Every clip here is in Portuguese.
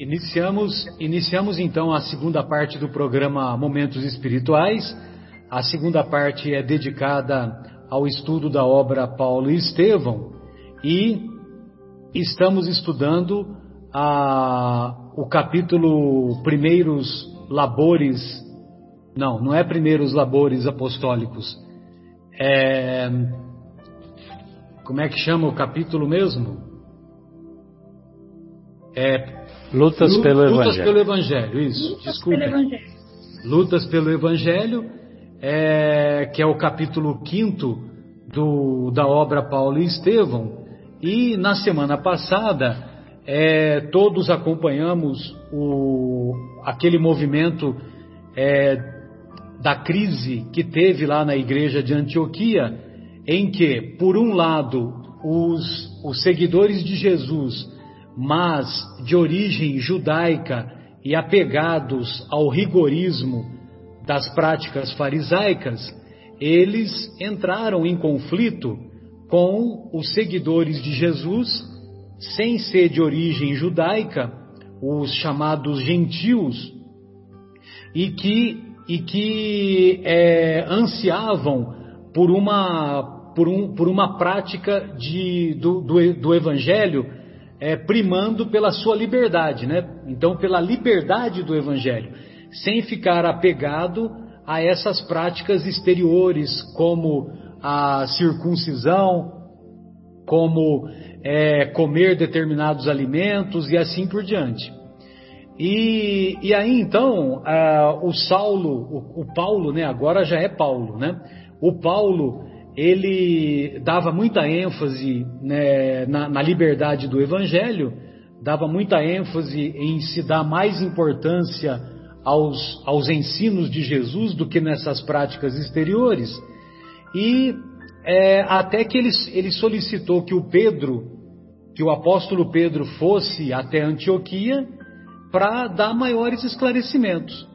Iniciamos, iniciamos então a segunda parte do programa Momentos Espirituais. A segunda parte é dedicada ao estudo da obra Paulo e Estevão e estamos estudando a, o capítulo Primeiros Labores. Não, não é Primeiros Labores Apostólicos. É, como é que chama o capítulo mesmo? É Lutas pelo Lutas Evangelho. pelo Evangelho, isso. Lutas Desculpe. pelo Evangelho. Lutas pelo Evangelho, é, que é o capítulo 5 do, da obra Paulo e Estevão. E na semana passada, é, todos acompanhamos o, aquele movimento é, da crise que teve lá na igreja de Antioquia, em que, por um lado, os, os seguidores de Jesus mas de origem judaica e apegados ao rigorismo das práticas farisaicas, eles entraram em conflito com os seguidores de Jesus, sem ser de origem judaica, os chamados gentios, e que, e que é, ansiavam por uma, por, um, por uma prática de, do, do, do evangelho é, primando pela sua liberdade, né? Então, pela liberdade do Evangelho, sem ficar apegado a essas práticas exteriores, como a circuncisão, como é, comer determinados alimentos e assim por diante. E, e aí então o Saulo, o, o Paulo, né? Agora já é Paulo, né? O Paulo ele dava muita ênfase né, na, na, liberdade do Evangelho, dava muita ênfase em se dar mais importância aos, aos ensinos de Jesus do que nessas práticas exteriores, e é, até que ele, ele solicitou que o Pedro, que o apóstolo Pedro fosse até Antioquia para dar maiores esclarecimentos.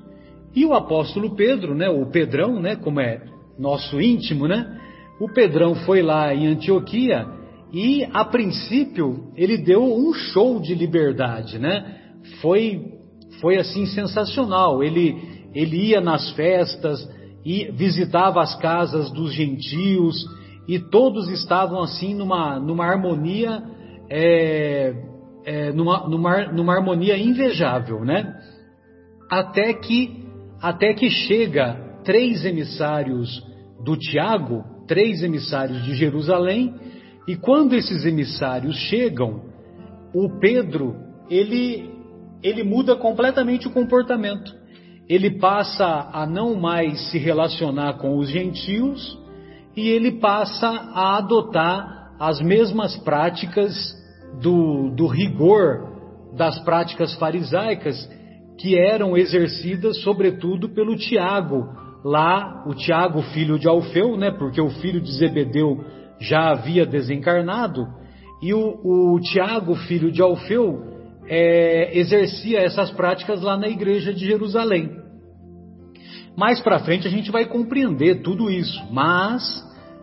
E o apóstolo Pedro, né, o Pedrão, né, como é nosso íntimo, né, o Pedrão foi lá em Antioquia e, a princípio, ele deu um show de liberdade, né? Foi, foi assim sensacional. Ele, ele ia nas festas e visitava as casas dos gentios e todos estavam assim numa, numa harmonia, é, é, numa, numa, numa harmonia invejável, né? Até que, até que chega três emissários do Tiago, três emissários de Jerusalém, e quando esses emissários chegam, o Pedro, ele, ele muda completamente o comportamento. Ele passa a não mais se relacionar com os gentios e ele passa a adotar as mesmas práticas do, do rigor das práticas farisaicas que eram exercidas sobretudo pelo Tiago, lá o Tiago, filho de Alfeu, né, porque o filho de Zebedeu já havia desencarnado, e o, o Tiago, filho de Alfeu, é, exercia essas práticas lá na igreja de Jerusalém. Mais para frente a gente vai compreender tudo isso, mas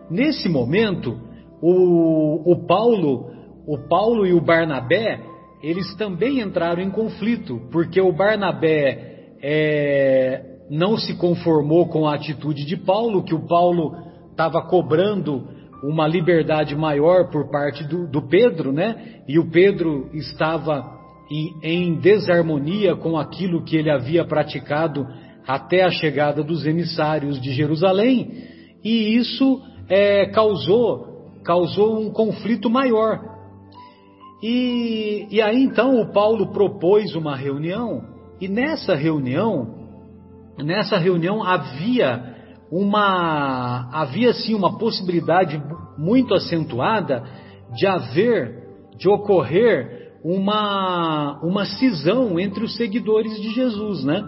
nesse momento o, o Paulo, o Paulo e o Barnabé, eles também entraram em conflito, porque o Barnabé é, não se conformou com a atitude de Paulo, que o Paulo estava cobrando uma liberdade maior por parte do, do, Pedro, né? E o Pedro estava em, em desarmonia com aquilo que ele havia praticado até a chegada dos emissários de Jerusalém, e isso é, causou causou um conflito maior. E, e aí então o Paulo propôs uma reunião, e nessa reunião nessa reunião havia uma havia sim uma possibilidade muito acentuada de haver de ocorrer uma uma cisão entre os seguidores de Jesus, né?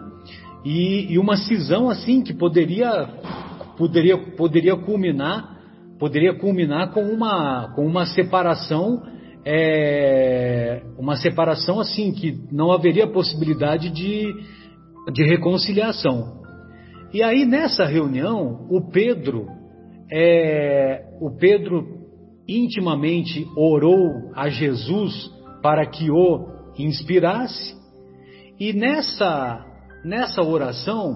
E, e uma cisão assim que poderia poderia poderia culminar poderia culminar com uma com uma separação é, uma separação assim que não haveria possibilidade de de reconciliação. E aí nessa reunião, o Pedro, é, o Pedro intimamente orou a Jesus para que o inspirasse, E nessa, nessa oração,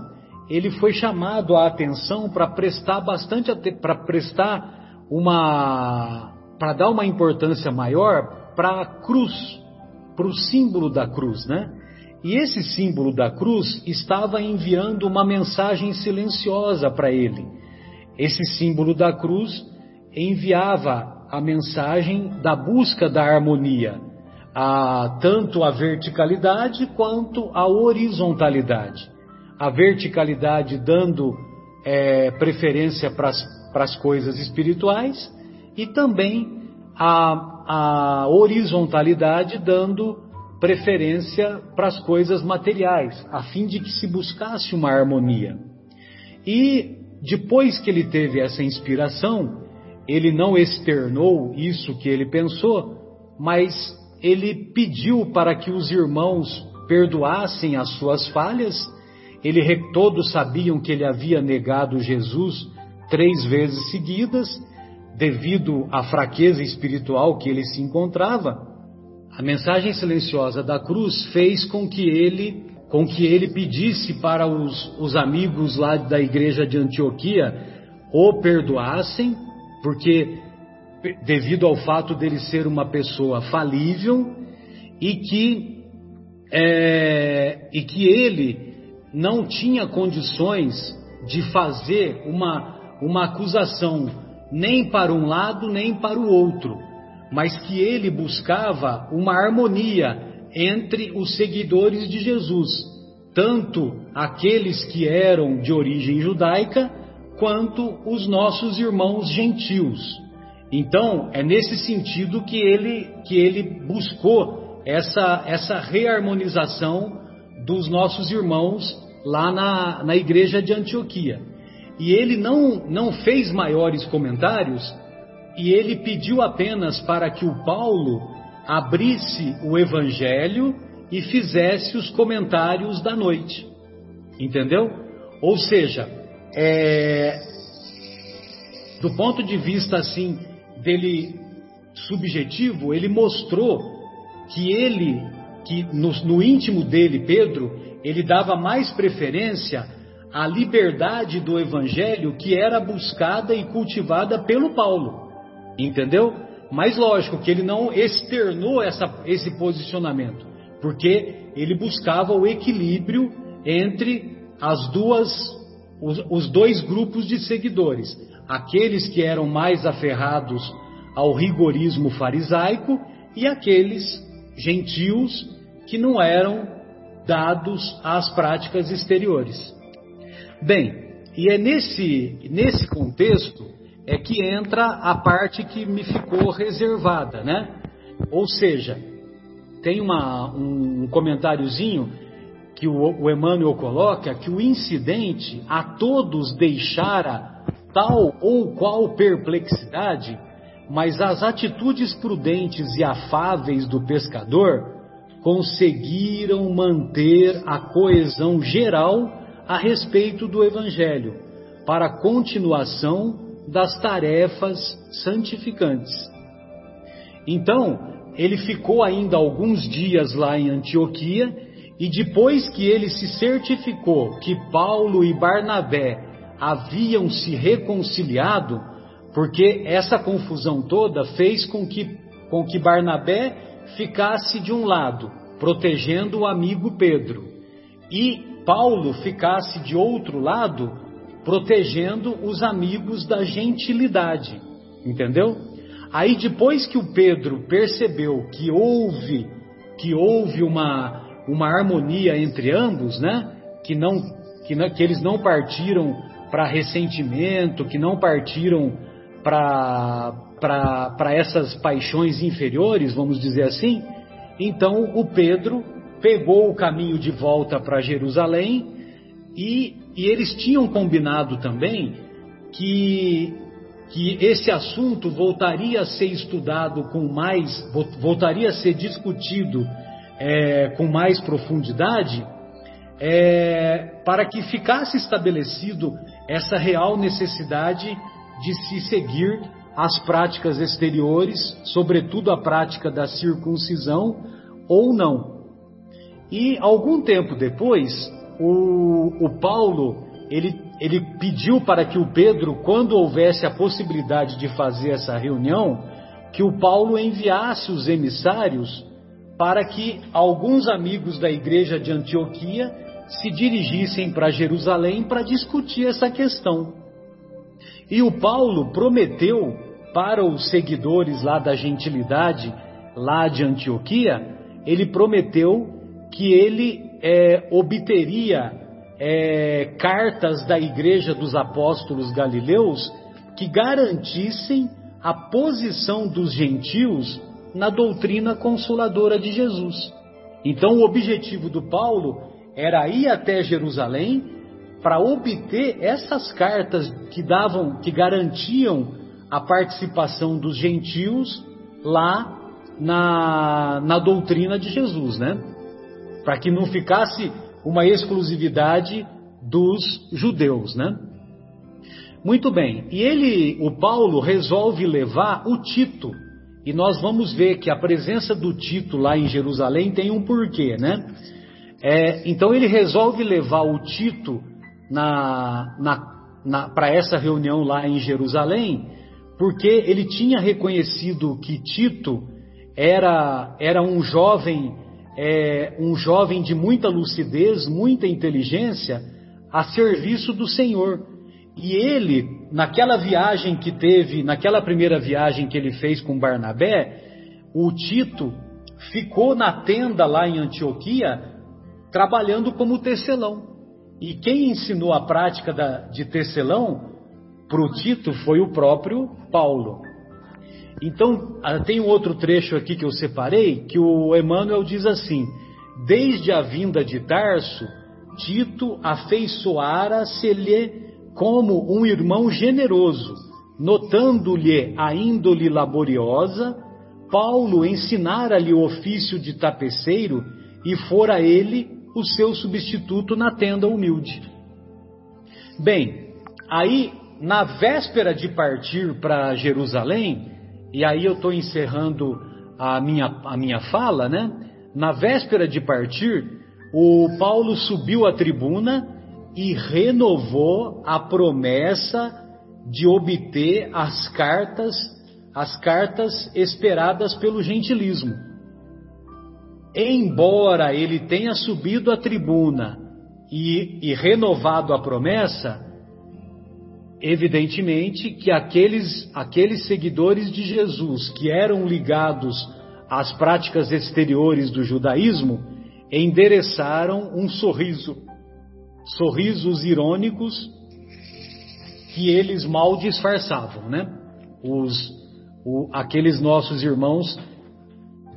ele foi chamado a atenção para prestar bastante para prestar uma para dar uma importância maior para a cruz, para o símbolo da cruz, né? E esse símbolo da cruz estava enviando uma mensagem silenciosa para ele. Esse símbolo da cruz enviava a mensagem da busca da harmonia, a, tanto a verticalidade quanto a horizontalidade. A verticalidade dando é, preferência para as coisas espirituais e também a, a horizontalidade dando preferência para as coisas materiais, a fim de que se buscasse uma harmonia. E depois que ele teve essa inspiração, ele não externou isso que ele pensou, mas ele pediu para que os irmãos perdoassem as suas falhas. Ele, todos sabiam que ele havia negado Jesus três vezes seguidas, devido à fraqueza espiritual que ele se encontrava. A mensagem silenciosa da cruz fez com que ele, com que ele pedisse para os, os amigos lá da igreja de Antioquia o perdoassem porque devido ao fato dele ser uma pessoa falível e que é, e que ele não tinha condições de fazer uma uma acusação nem para um lado nem para o outro, mas que ele buscava uma harmonia entre os seguidores de Jesus, tanto aqueles que eram de origem judaica quanto os nossos irmãos gentios. Então, é nesse sentido que ele, que ele buscou essa, essa reharmonização dos nossos irmãos lá na, na igreja de Antioquia. E ele não, não fez maiores comentários, e ele pediu apenas para que o Paulo abrisse o evangelho e fizesse os comentários da noite. Entendeu? Ou seja, é, do ponto de vista assim dele subjetivo, ele mostrou que ele, que no, no íntimo dele, Pedro, ele dava mais preferência à liberdade do evangelho que era buscada e cultivada pelo Paulo. Entendeu? Mas lógico que ele não externou essa, esse posicionamento, porque ele buscava o equilíbrio entre as duas os, os dois grupos de seguidores, aqueles que eram mais aferrados ao rigorismo farisaico e aqueles gentios que não eram dados às práticas exteriores. Bem, e é nesse, nesse contexto é que entra a parte que me ficou reservada, né? Ou seja, tem uma, um comentáriozinho que o, o Emmanuel coloca que o incidente a todos deixara tal ou qual perplexidade, mas as atitudes prudentes e afáveis do pescador conseguiram manter a coesão geral a respeito do Evangelho, para continuação das tarefas santificantes. Então, ele ficou ainda alguns dias lá em Antioquia e depois que ele se certificou que Paulo e Barnabé haviam se reconciliado, porque essa confusão toda fez com que, com que Barnabé ficasse de um lado, protegendo o amigo Pedro, e Paulo ficasse de outro lado, protegendo os amigos da gentilidade. Entendeu? Aí depois que o Pedro percebeu que houve que houve uma uma harmonia entre ambos, né? Que não que, não, que eles não partiram para ressentimento, que não partiram para essas paixões inferiores, vamos dizer assim. Então o Pedro pegou o caminho de volta para Jerusalém e, e eles tinham combinado também que, que esse assunto voltaria a ser estudado com mais, voltaria a ser discutido é, com mais profundidade, é, para que ficasse estabelecido essa real necessidade de se seguir as práticas exteriores, sobretudo a prática da circuncisão, ou não. E algum tempo depois, o, o Paulo ele, ele pediu para que o Pedro, quando houvesse a possibilidade de fazer essa reunião, que o Paulo enviasse os emissários para que alguns amigos da igreja de Antioquia se dirigissem para Jerusalém para discutir essa questão. E o Paulo prometeu para os seguidores lá da gentilidade, lá de Antioquia, ele prometeu que ele é, obteria é, cartas da igreja dos apóstolos galileus que garantissem a posição dos gentios na doutrina consoladora de Jesus. Então, o objetivo do Paulo era ir até Jerusalém para obter essas cartas que davam, que garantiam a participação dos gentios lá na, na doutrina de Jesus, né? Para que não ficasse uma exclusividade dos judeus, né? Muito bem. E ele, o Paulo, resolve levar o Tito. E nós vamos ver que a presença do Tito lá em Jerusalém tem um porquê, né? É, então ele resolve levar o Tito na, na, na para essa reunião lá em Jerusalém, porque ele tinha reconhecido que Tito era, era um jovem, é, um jovem de muita lucidez, muita inteligência, a serviço do Senhor. E ele, naquela viagem que teve, naquela primeira viagem que ele fez com Barnabé, o Tito ficou na tenda lá em Antioquia, trabalhando como tecelão. E quem ensinou a prática da, de tecelão para o Tito foi o próprio Paulo. Então, ah, tem um outro trecho aqui que eu separei, que o Emmanuel diz assim: Desde a vinda de Tarso, Tito afeiçoara-se-lhe como um irmão generoso, notando-lhe a índole laboriosa, Paulo ensinara-lhe o ofício de tapeceiro e fora ele o seu substituto na tenda humilde. Bem, aí na véspera de partir para Jerusalém, e aí eu estou encerrando a minha, a minha fala, né? Na véspera de partir, o Paulo subiu à tribuna e renovou a promessa de obter as cartas, as cartas esperadas pelo gentilismo. Embora ele tenha subido à tribuna e, e renovado a promessa, evidentemente que aqueles, aqueles seguidores de Jesus que eram ligados às práticas exteriores do judaísmo endereçaram um sorriso sorrisos irônicos que eles mal disfarçavam, né? Os, o, aqueles nossos irmãos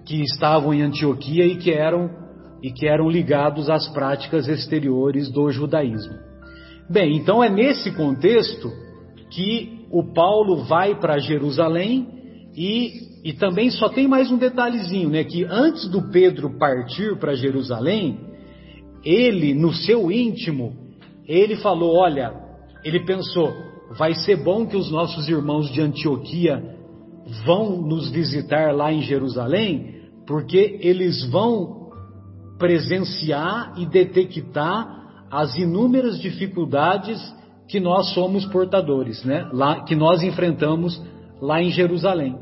que estavam em Antioquia e que eram e que eram ligados às práticas exteriores do judaísmo. Bem, então é nesse contexto que o Paulo vai para Jerusalém e, e também só tem mais um detalhezinho, né? Que antes do Pedro partir para Jerusalém, ele, no seu íntimo, ele falou: olha, ele pensou, vai ser bom que os nossos irmãos de Antioquia vão nos visitar lá em Jerusalém, porque eles vão presenciar e detectar as inúmeras dificuldades que nós somos portadores, né? Lá, que nós enfrentamos lá em Jerusalém.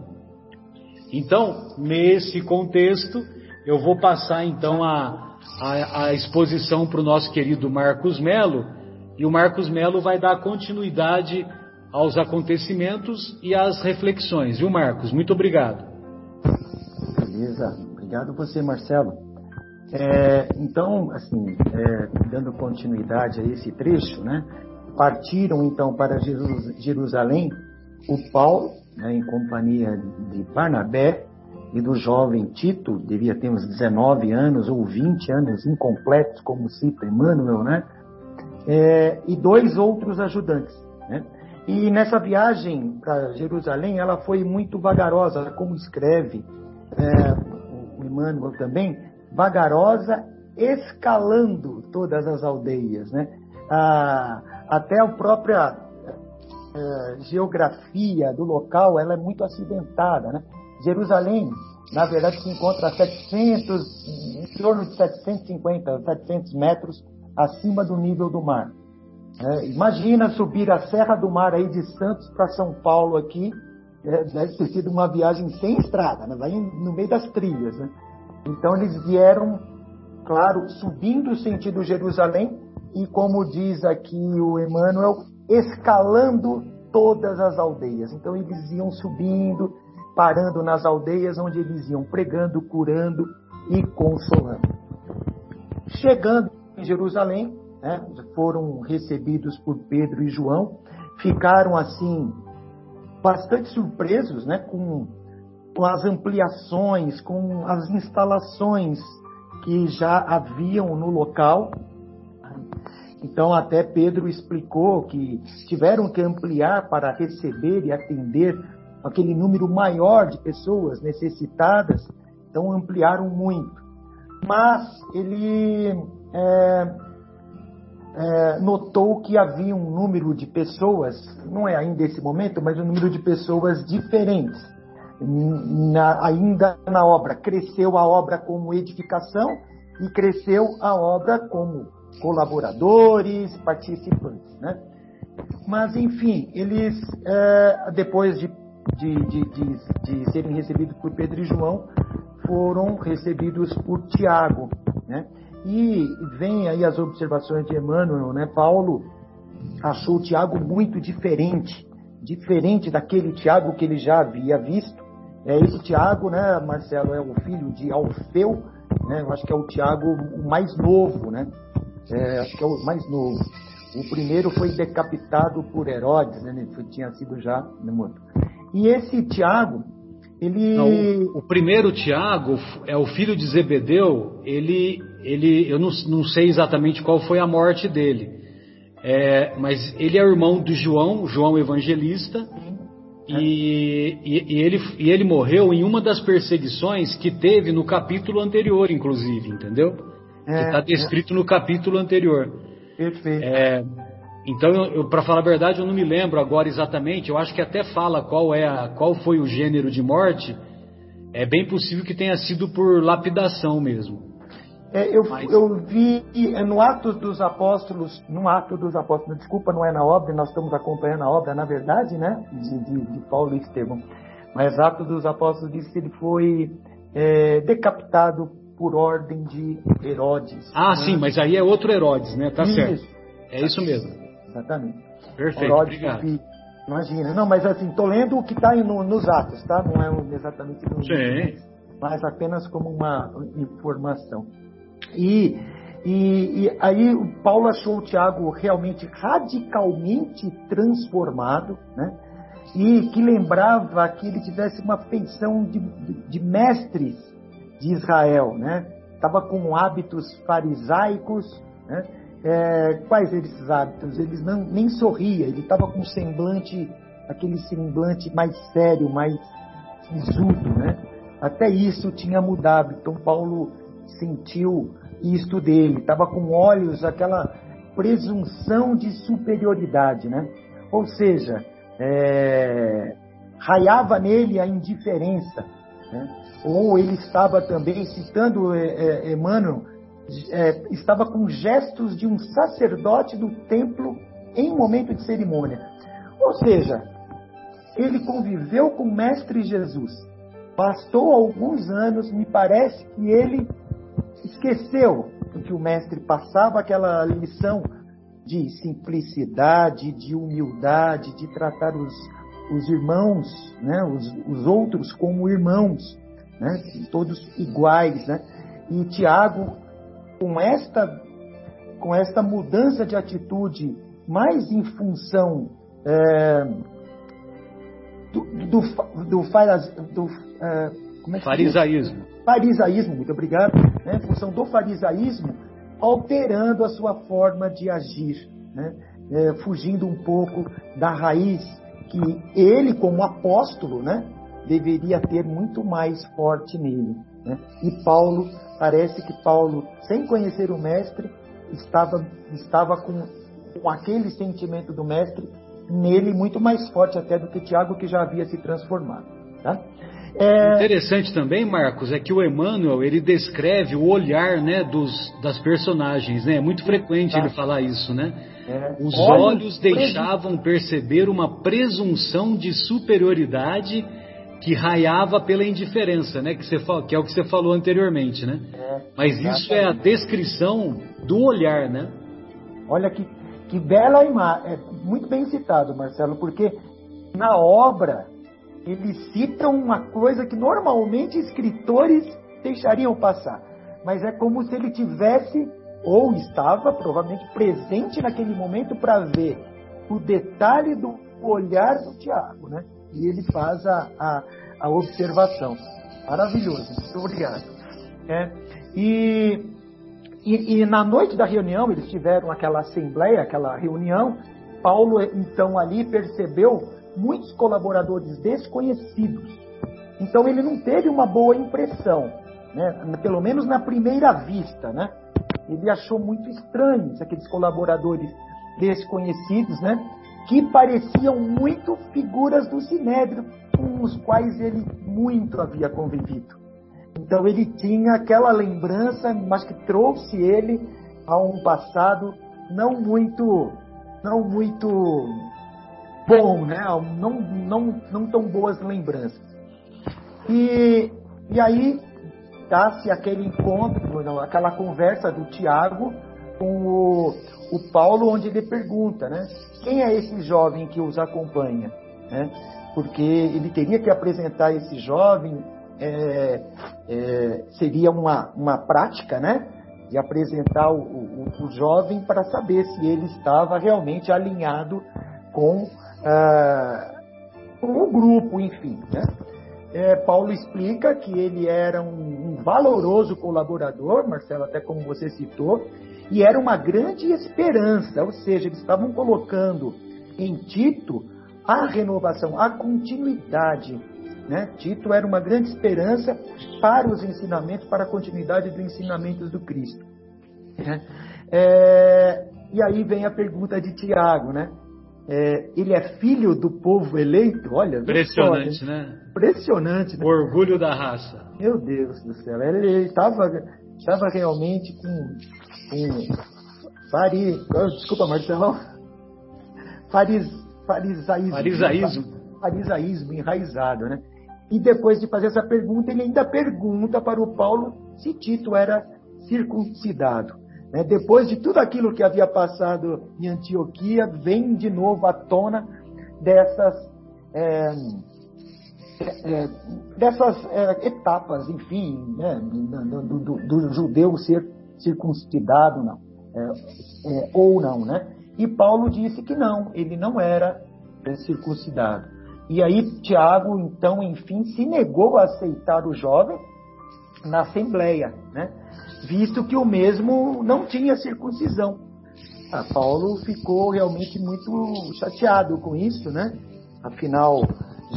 Então, nesse contexto, eu vou passar então a, a, a exposição para o nosso querido Marcos Melo, e o Marcos Melo vai dar continuidade aos acontecimentos e às reflexões. Viu, Marcos? Muito obrigado. Beleza. Obrigado você, Marcelo. É, então, assim, é, dando continuidade a esse trecho, né? Partiram então para Jerusalém o Paulo, né, em companhia de Barnabé, e do jovem Tito, devia ter uns 19 anos ou 20 anos incompletos, como cita Emmanuel, né? É, e dois outros ajudantes. Né? E nessa viagem para Jerusalém, ela foi muito vagarosa, como escreve é, o Emmanuel também, vagarosa, escalando todas as aldeias, né? Ah, até a própria é, geografia do local, ela é muito acidentada, né? Jerusalém na verdade se encontra a 700, em torno de 750, 700 metros acima do nível do mar. É, imagina subir a Serra do Mar aí de Santos para São Paulo aqui, é, deve ter sido uma viagem sem estrada, né? vai no meio das trilhas. Né? Então eles vieram, claro, subindo sentido Jerusalém e, como diz aqui o Emmanuel, escalando todas as aldeias. Então eles iam subindo, parando nas aldeias onde eles iam pregando, curando e consolando. Chegando em Jerusalém, né, foram recebidos por Pedro e João, ficaram assim bastante surpresos né, com, com as ampliações, com as instalações que já haviam no local. Então, até Pedro explicou que tiveram que ampliar para receber e atender aquele número maior de pessoas necessitadas, então ampliaram muito. Mas ele é, é, notou que havia um número de pessoas, não é ainda esse momento, mas um número de pessoas diferentes na, ainda na obra. Cresceu a obra como edificação e cresceu a obra como colaboradores, participantes. Né? Mas, enfim, eles, é, depois de, de, de, de, serem recebidos por Pedro e João, foram recebidos por Tiago. Né? E vem aí as observações de Emmanuel, né? Paulo achou Tiago muito diferente, diferente daquele Tiago que ele já havia visto. É, esse Tiago, né, Marcelo, é o filho de Alfeu, né? Eu acho que é o Tiago o mais novo, né? É, acho que é o mais novo. O primeiro foi decapitado por Herodes, né? Ele tinha sido já né, morto. E esse Tiago, ele. Não, o, primeiro Tiago é o filho de Zebedeu. Ele, ele, eu não, não sei exatamente qual foi a morte dele, é, mas ele é irmão do João, João Evangelista. E, e, e, ele, e ele morreu em uma das perseguições que teve no capítulo anterior, inclusive, entendeu? É, que está descrito é. no capítulo anterior. Perfeito. É, então, para falar a verdade, eu não me lembro agora exatamente. Eu acho que até fala qual é a, qual foi o gênero de morte. É bem possível que tenha sido por lapidação mesmo. É, eu, Mas... eu vi é, no Atos dos Apóstolos, no Ato dos Apóstolos, desculpa, não é na obra, nós estamos acompanhando a obra, na verdade, né, de, de, de Paulo e Estevão. Mas Atos dos Apóstolos diz que ele foi é, decapitado por ordem de Herodes. Ah, né? sim, mas aí é outro Herodes, né? Tá isso. certo. É isso mesmo. Exatamente. Perfeito, Herodes obrigado. Imagina. Não, mas assim, tô lendo o que está no, nos atos, tá? Não é exatamente no Sim. mas apenas como uma informação. E, e, e aí o Paulo achou o Tiago realmente radicalmente transformado, né? E que lembrava que ele tivesse uma feição de, de, mestres de Israel, né? Estava com hábitos farisaicos, né? É, quais esses hábitos? Eles não, nem sorria, ele estava com semblante, aquele semblante mais sério, mais sisudo, né? Até isso tinha mudado. Então Paulo sentiu isto dele, estava com olhos, aquela presunção de superioridade, né? Ou seja, é, raiava nele a indiferença, né? ou ele estava também, citando é, é, Emmanuel, é, estava com gestos de um sacerdote do templo em momento de cerimônia. Ou seja, ele conviveu com o Mestre Jesus. Bastou alguns anos, me parece que ele esqueceu o que o Mestre passava, aquela lição de simplicidade, de humildade, de tratar os, os irmãos, né, os, os outros como irmãos, né, todos iguais. Né? E Tiago com esta, com esta mudança de atitude, mais em função é, do, do, do, do é, como é que farisaísmo. Farisaísmo, muito obrigado. Né, em função do farisaísmo, alterando a sua forma de agir, né, é, fugindo um pouco da raiz que ele, como apóstolo, né, deveria ter muito mais forte nele. Né? E Paulo, parece que Paulo, sem conhecer o Mestre, estava, estava com, com aquele sentimento do Mestre nele muito mais forte até do que Tiago, que já havia se transformado. Tá? É... Interessante também, Marcos, é que o Emmanuel ele descreve o olhar, né, dos, das personagens, né? É muito frequente ele falar isso, né? É. Os olhos deixavam perceber uma presunção de superioridade que raiava pela indiferença, né? Que, você, que é o que você falou anteriormente, né? É, Mas isso é a descrição do olhar, né? Olha que, que bela imagem, é muito bem citado, Marcelo, porque na obra eles citam uma coisa que normalmente escritores deixariam passar, mas é como se ele tivesse ou estava provavelmente presente naquele momento para ver o detalhe do olhar do Tiago, né? E ele faz a, a, a observação. Maravilhoso, muito obrigado. É, e, e, e na noite da reunião, eles tiveram aquela assembleia, aquela reunião. Paulo, então, ali percebeu muitos colaboradores desconhecidos. Então, ele não teve uma boa impressão, né? pelo menos na primeira vista. Né? Ele achou muito estranhos aqueles colaboradores desconhecidos, né? que pareciam muito figuras do Sinédrio, com os quais ele muito havia convivido. Então ele tinha aquela lembrança, mas que trouxe ele a um passado não muito, não muito bom, né? Não, não, não tão boas lembranças. E, e aí dá-se aquele encontro, aquela conversa do Tiago com o, o Paulo, onde ele pergunta, né? Quem é esse jovem que os acompanha? Né? Porque ele teria que apresentar esse jovem, é, é, seria uma, uma prática, né? De apresentar o, o, o jovem para saber se ele estava realmente alinhado com, ah, o grupo, enfim, né? É, Paulo explica que ele era um, um, valoroso colaborador, Marcelo, até como você citou, e era uma grande esperança, ou seja, eles estavam colocando em Tito a renovação, a continuidade. Né? Tito era uma grande esperança para os ensinamentos, para a continuidade dos ensinamentos do Cristo. Né? É, e aí vem a pergunta de Tiago, né? É, ele é filho do povo eleito? Olha, impressionante, né? Impressionante. Né? O orgulho da raça. Meu Deus do céu, ele estava realmente com um fari, desculpa, Marcelão, faris, farisaísmo, farisaísmo. farisaísmo enraizado, né? E depois de fazer essa pergunta, ele ainda pergunta para o Paulo se Tito era circuncidado. Né? Depois de tudo aquilo que havia passado em Antioquia, vem de novo à tona dessas, é, é, dessas é, etapas, enfim, né? do, do, do, judeu ser circuncidado não, é, é, ou não, né? E Paulo disse que não, ele não era é, circuncidado. E aí Tiago, então, enfim, se negou a aceitar o jovem na assembleia, né? Visto que o mesmo não tinha circuncisão. Ah, Paulo ficou realmente muito chateado com isso, né? Afinal,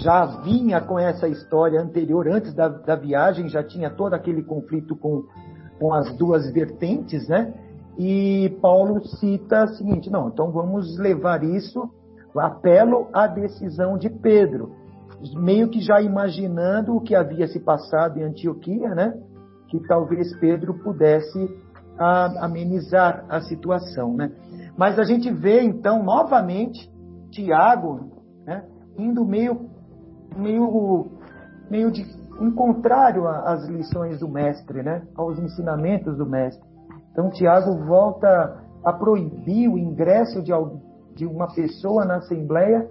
já vinha com essa história anterior, antes da, da viagem, já tinha todo aquele conflito com com as duas vertentes, né? E Paulo cita o seguinte: não, então vamos levar isso, apelo à decisão de Pedro, meio que já imaginando o que havia se passado em Antioquia, né? Que talvez Pedro pudesse a, amenizar a situação, né? Mas a gente vê então novamente Tiago, né? Indo meio, meio, meio de em contrário às lições do mestre, né? aos ensinamentos do mestre. Então, Tiago volta a proibir o ingresso de, de uma pessoa na Assembleia,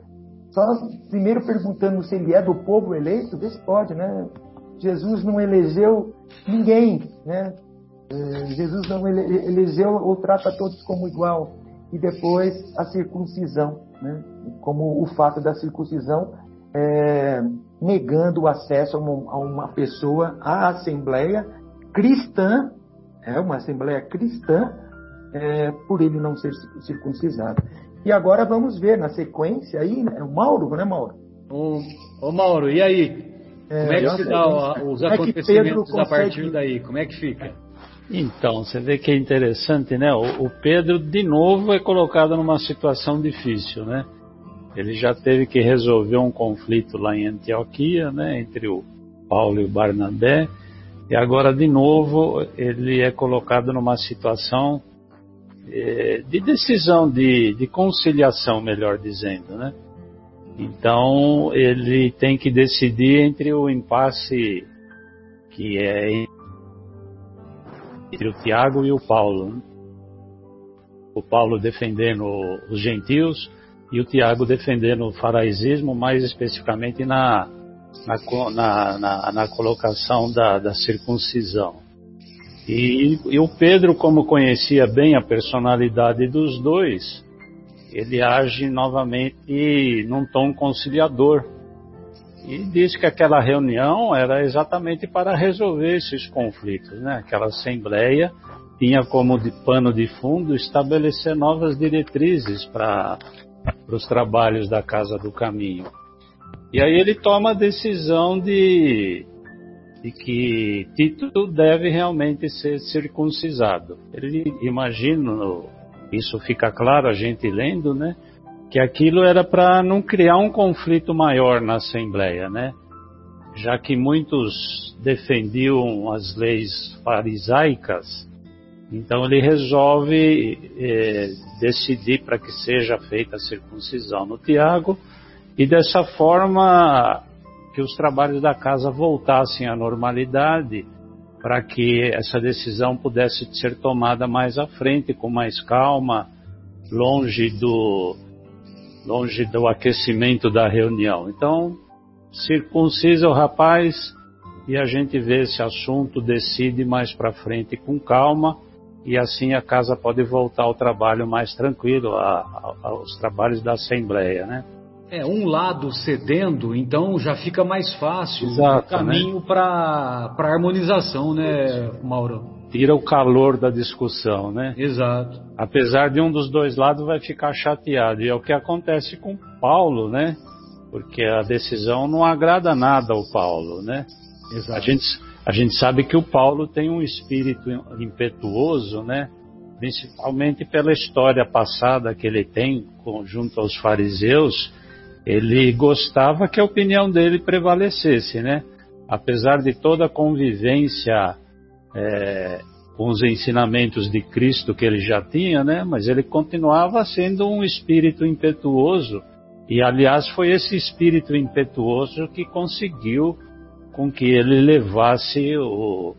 só primeiro perguntando se ele é do povo eleito, vê se pode, né? Jesus não elegeu ninguém, né? É, Jesus não elegeu ou trata todos como igual. E depois a circuncisão, né? Como o fato da circuncisão é, negando o acesso a uma, a uma, pessoa à Assembleia cristã, é uma Assembleia cristã, é, por ele não ser circuncisado. E agora vamos ver na sequência aí, né, o Mauro, né, Mauro? Ô, ô Mauro, e aí? É, Como é que se dá os é acontecimentos a partir daí? Como é que fica? Então, você vê que é interessante, né? O, o Pedro, de novo, é colocado numa situação difícil, né? Ele já teve que resolver um conflito lá em Antioquia, né, entre o, Paulo e o Barnabé, e agora de novo ele é colocado numa situação é, de decisão, de, de conciliação, melhor dizendo, né? Então ele tem que decidir entre o impasse que é entre o Tiago e o Paulo. Né? O Paulo defendendo os gentios e o Tiago defendendo o faraizismo, mais especificamente na, na, na, na colocação da, da circuncisão. E, e, o Pedro, como conhecia bem a personalidade dos dois, ele age novamente num tom conciliador. E diz que aquela reunião era exatamente para resolver esses conflitos, né? Aquela assembleia tinha como de pano de fundo estabelecer novas diretrizes para os trabalhos da Casa do Caminho. E aí ele toma a decisão de, de que Tito deve realmente ser circuncisado. Ele imagina, isso fica claro a gente lendo, né? Que aquilo era para não criar um conflito maior na Assembleia, né? Já que muitos defendiam as leis farisaicas, então ele resolve eh, decidir para que seja feita a circuncisão no Tiago e dessa forma que os trabalhos da casa voltassem à normalidade para que essa decisão pudesse ser tomada mais à frente, com mais calma, longe do, longe do aquecimento da reunião. Então, circuncisa o rapaz e a gente vê esse assunto, decide mais para frente com calma e assim a casa pode voltar ao trabalho mais tranquilo, a, a, aos trabalhos da Assembleia, né? É, um lado cedendo, então já fica mais fácil Exato, o caminho né? para a harmonização, né, Mauro? Tira o calor da discussão, né? Exato. Apesar de um dos dois lados vai ficar chateado. E é o que acontece com Paulo, né? Porque a decisão não agrada nada ao Paulo, né? Exato. A gente, a gente sabe que o Paulo tem um espírito impetuoso, né? Principalmente pela história passada que ele tem junto aos fariseus, ele gostava que a opinião dele prevalecesse, né? Apesar de toda a convivência é, com os ensinamentos de Cristo que ele já tinha, né? Mas ele continuava sendo um espírito impetuoso e, aliás, foi esse espírito impetuoso que conseguiu com que ele levasse o,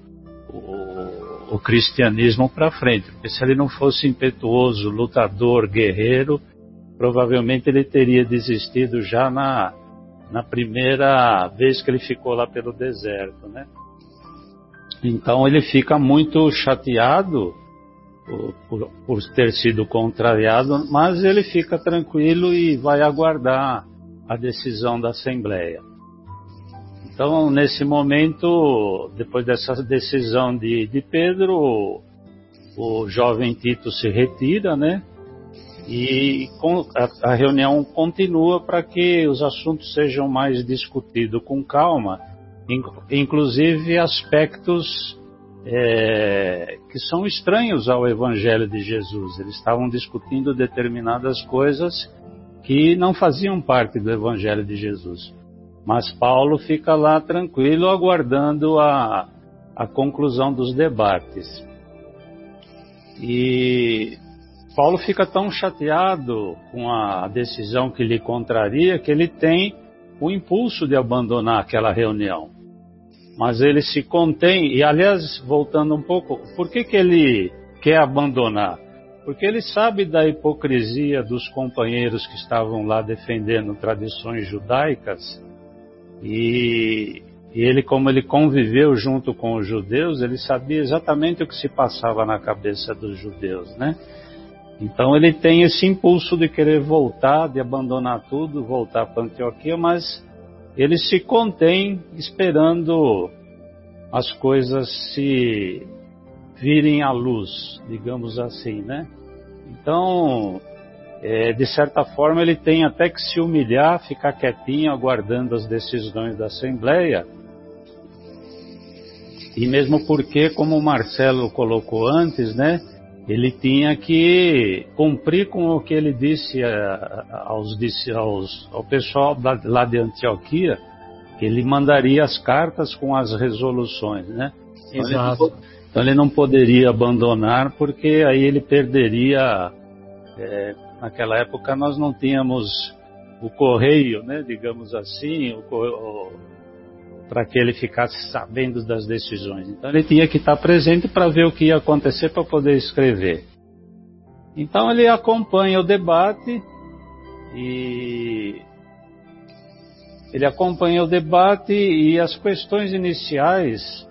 o, o cristianismo para frente. Porque se ele não fosse impetuoso, lutador, guerreiro, provavelmente ele teria desistido já na, na primeira vez que ele ficou lá pelo deserto, né? Então ele fica muito chateado por, por, por, ter sido contrariado, mas ele fica tranquilo e vai aguardar a decisão da Assembleia. Então, nesse momento, depois dessa decisão de, de Pedro, o, o jovem Tito se retira, né? E a, reunião continua para que os assuntos sejam mais discutidos com calma, inclusive aspectos é, que são estranhos ao Evangelho de Jesus. Eles estavam discutindo determinadas coisas que não faziam parte do Evangelho de Jesus. Mas Paulo fica lá tranquilo, aguardando a, a conclusão dos debates. E Paulo fica tão chateado com a decisão que lhe contraria que ele tem o impulso de abandonar aquela reunião. Mas ele se contém, e aliás, voltando um pouco, por que, que ele quer abandonar? Porque ele sabe da hipocrisia dos companheiros que estavam lá defendendo tradições judaicas, e, e ele, como ele conviveu junto com os judeus, ele sabia exatamente o que se passava na cabeça dos judeus, né? Então ele tem esse impulso de querer voltar, de abandonar tudo, voltar para Antioquia, mas ele se contém esperando as coisas se virem à luz, digamos assim, né? Então, é, de certa forma, ele tem até que se humilhar, ficar quietinho, aguardando as decisões da Assembleia. E mesmo porque, como o Marcelo colocou antes, né? Ele tinha que cumprir com o que ele disse aos, aos, ao pessoal lá de Antioquia, Ele mandaria as cartas com as resoluções, né? Então Exato. Ele não, então ele não poderia abandonar porque aí ele perderia. É, naquela época nós não tínhamos o correio, né? Digamos assim, para que ele ficasse sabendo das decisões. Então ele tinha que estar presente para ver o que ia acontecer para poder escrever. Então ele acompanha o debate e ele acompanha o debate e as questões iniciais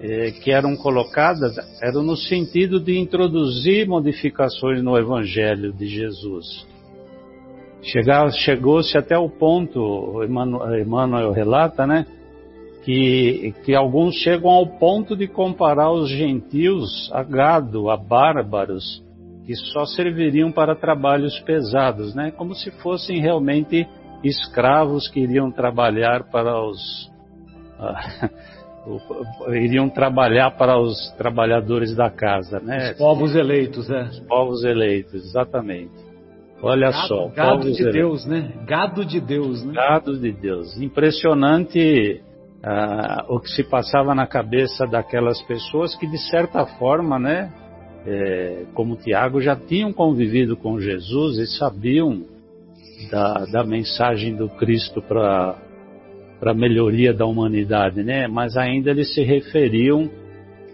eh, que eram colocadas eram no sentido de introduzir modificações no Evangelho de Jesus. Chegou-se até o ponto, Emmanuel relata, né, que, que alguns chegam ao ponto de comparar os gentios a gado, a bárbaros, que só serviriam para trabalhos pesados, né? Como se fossem realmente escravos que iriam trabalhar para os uh, iriam trabalhar para os trabalhadores da casa, né? Os povos eleitos, é. Os povos eleitos, exatamente. Olha gado, só. Gado de eleitos. Deus, né? Gado de Deus, né? Gado de Deus. Impressionante uh, o que se passava na cabeça daquelas pessoas que, de certa forma, né? é, como Tiago, já tinham convivido com Jesus e sabiam da, da mensagem do Cristo para a melhoria da humanidade, né? Mas ainda eles se referiam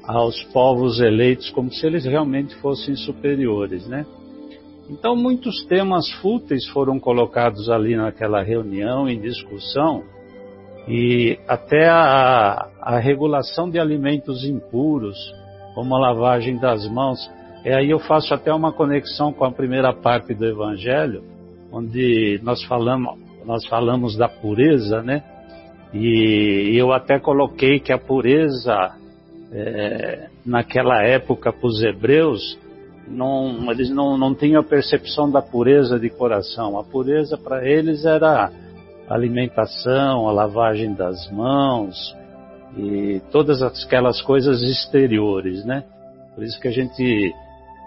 aos povos eleitos como se eles realmente fossem superiores, né? Então muitos temas fúteis foram colocados ali naquela reunião em discussão e até a, a regulação de alimentos impuros, como a lavagem das mãos. E aí eu faço até uma conexão com a primeira parte do Evangelho, onde nós falamos, nós falamos da pureza, né? E eu até coloquei que a pureza, é, naquela época, para os hebreus, não, eles não, não tinham a percepção da pureza de coração. A pureza para eles era alimentação, a lavagem das mãos, e todas aquelas coisas exteriores, né? Por isso que a gente,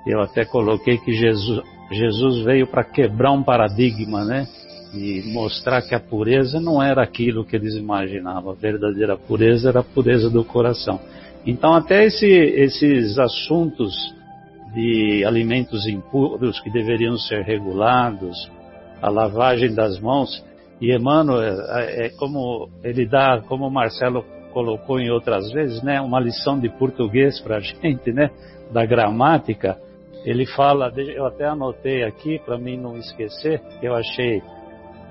eu até coloquei que Jesus, Jesus veio para quebrar um paradigma, né? E mostrar que a pureza não era aquilo que eles imaginavam. A verdadeira pureza era a pureza do coração. Então, até esse, esses assuntos de alimentos impuros que deveriam ser regulados, a lavagem das mãos, e Emmanuel, é, é como ele dá, como o Marcelo colocou em outras vezes, né, uma lição de português para a gente, né, da gramática. Ele fala, eu até anotei aqui para mim não esquecer, eu achei,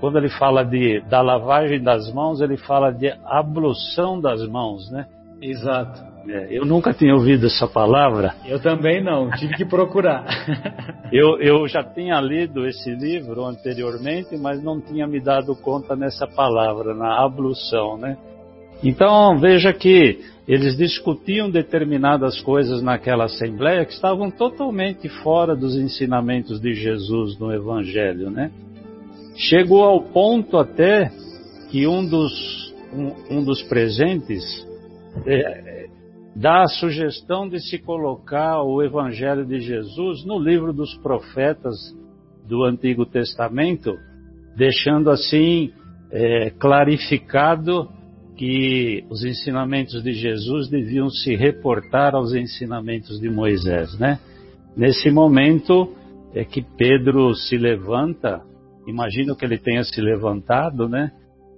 quando ele fala de, da lavagem das mãos, ele fala de ablução das mãos, né? Exato. É, eu nunca tinha ouvido essa palavra. Eu também não, tive que procurar. eu, eu já tinha lido esse livro anteriormente, mas não tinha me dado conta nessa palavra, na ablução, né? Então veja que eles discutiam determinadas coisas naquela assembleia que estavam totalmente fora dos ensinamentos de Jesus no Evangelho, né? Chegou ao ponto até que um dos, um, um dos presentes é, dá a sugestão de se colocar o Evangelho de Jesus no livro dos profetas do Antigo Testamento, deixando assim é, clarificado que os ensinamentos de Jesus deviam se reportar aos ensinamentos de Moisés, né? Nesse momento é que Pedro se levanta, imagino que ele tenha se levantado, né?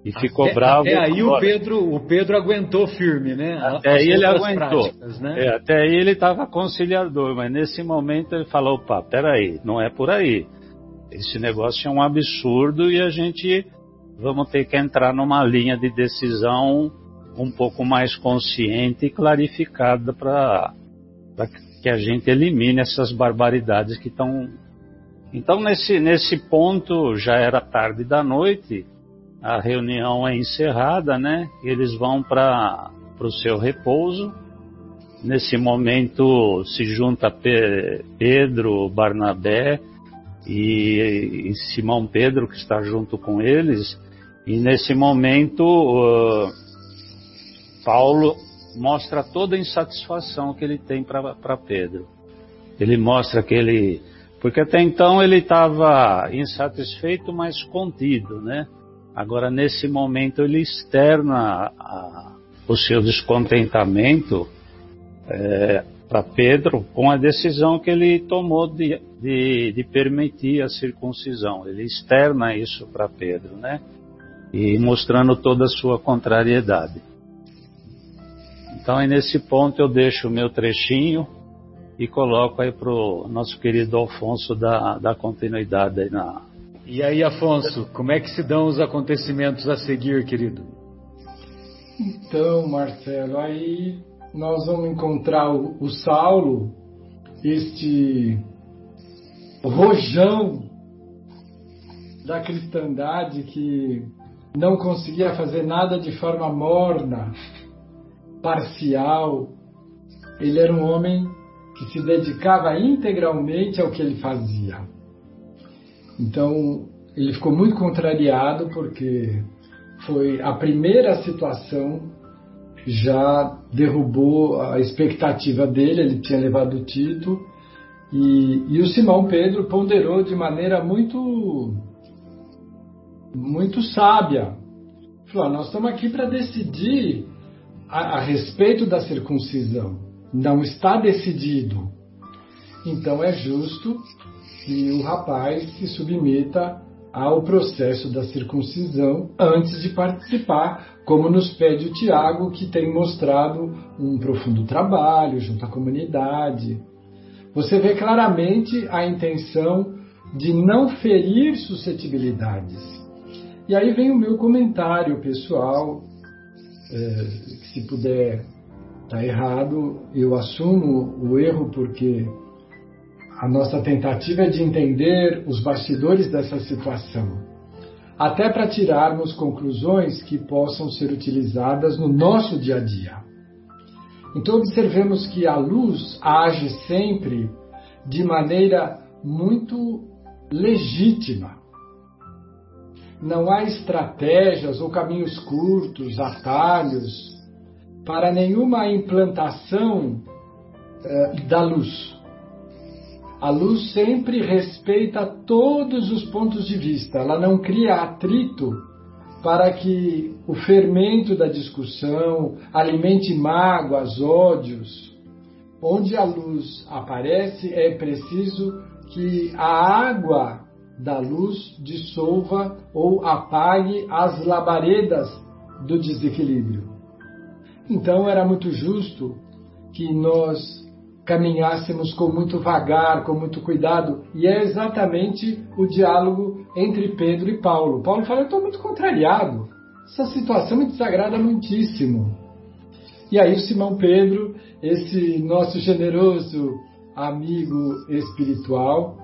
E ficou até, bravo. Até aí o Pedro, o Pedro aguentou firme, né? Até aí ele aguentou. Práticas, né? é, até aí ele estava conciliador, mas nesse momento ele falou: opa, peraí, não é por aí. Esse negócio é um absurdo e a gente vamos ter que entrar numa linha de decisão um pouco mais consciente e clarificada para que a gente elimine essas barbaridades que estão. Então, nesse, nesse ponto, já era tarde da noite, a reunião é encerrada, né? Eles vão para o seu repouso. Nesse momento se junta Pedro, Barnabé e, e Simão Pedro, que está junto com eles, e nesse momento, uh, Paulo mostra toda a insatisfação que ele tem para Pedro. Ele mostra que ele. Porque até então ele estava insatisfeito, mas contido, né? Agora, nesse momento, ele externa a, o seu descontentamento é, para Pedro com a decisão que ele tomou de, de, de permitir a circuncisão. Ele externa isso para Pedro, né? E mostrando toda a sua contrariedade. Então, é nesse ponto eu deixo o meu trechinho e coloco aí para o nosso querido Alfonso dar, dar continuidade aí na. E aí, Afonso, como é que se dão os acontecimentos a seguir, querido? Então, Marcelo, aí nós vamos encontrar o, o Saulo, este rojão da cristandade que não conseguia fazer nada de forma morna, parcial. Ele era um homem que se dedicava integralmente ao que ele fazia. Então, ele ficou muito contrariado porque foi a primeira situação já derrubou a expectativa dele, ele tinha levado o Tito, e, e o Simão Pedro ponderou de maneira muito, muito sábia. Falou: Nós estamos aqui para decidir a, a respeito da circuncisão. Não está decidido. Então é justo que o rapaz se submeta ao processo da circuncisão antes de participar, como nos pede o Tiago, que tem mostrado um profundo trabalho junto à comunidade. Você vê claramente a intenção de não ferir suscetibilidades. E aí vem o meu comentário pessoal, é, se puder estar tá errado, eu assumo o erro porque a nossa tentativa é de entender os bastidores dessa situação, até para tirarmos conclusões que possam ser utilizadas no nosso dia a dia. Então, observemos que a luz age sempre de maneira muito legítima. Não há estratégias ou caminhos curtos, atalhos, para nenhuma implantação eh, da luz. A luz sempre respeita todos os pontos de vista, ela não cria atrito para que o fermento da discussão alimente mágoas, ódios. Onde a luz aparece, é preciso que a água da luz dissolva ou apague as labaredas do desequilíbrio. Então era muito justo que nós caminhássemos com muito vagar, com muito cuidado. E é exatamente o diálogo entre Pedro e Paulo. Paulo fala: Eu estou muito contrariado. Essa situação me desagrada muitíssimo. E aí, o Simão Pedro, esse nosso generoso amigo espiritual,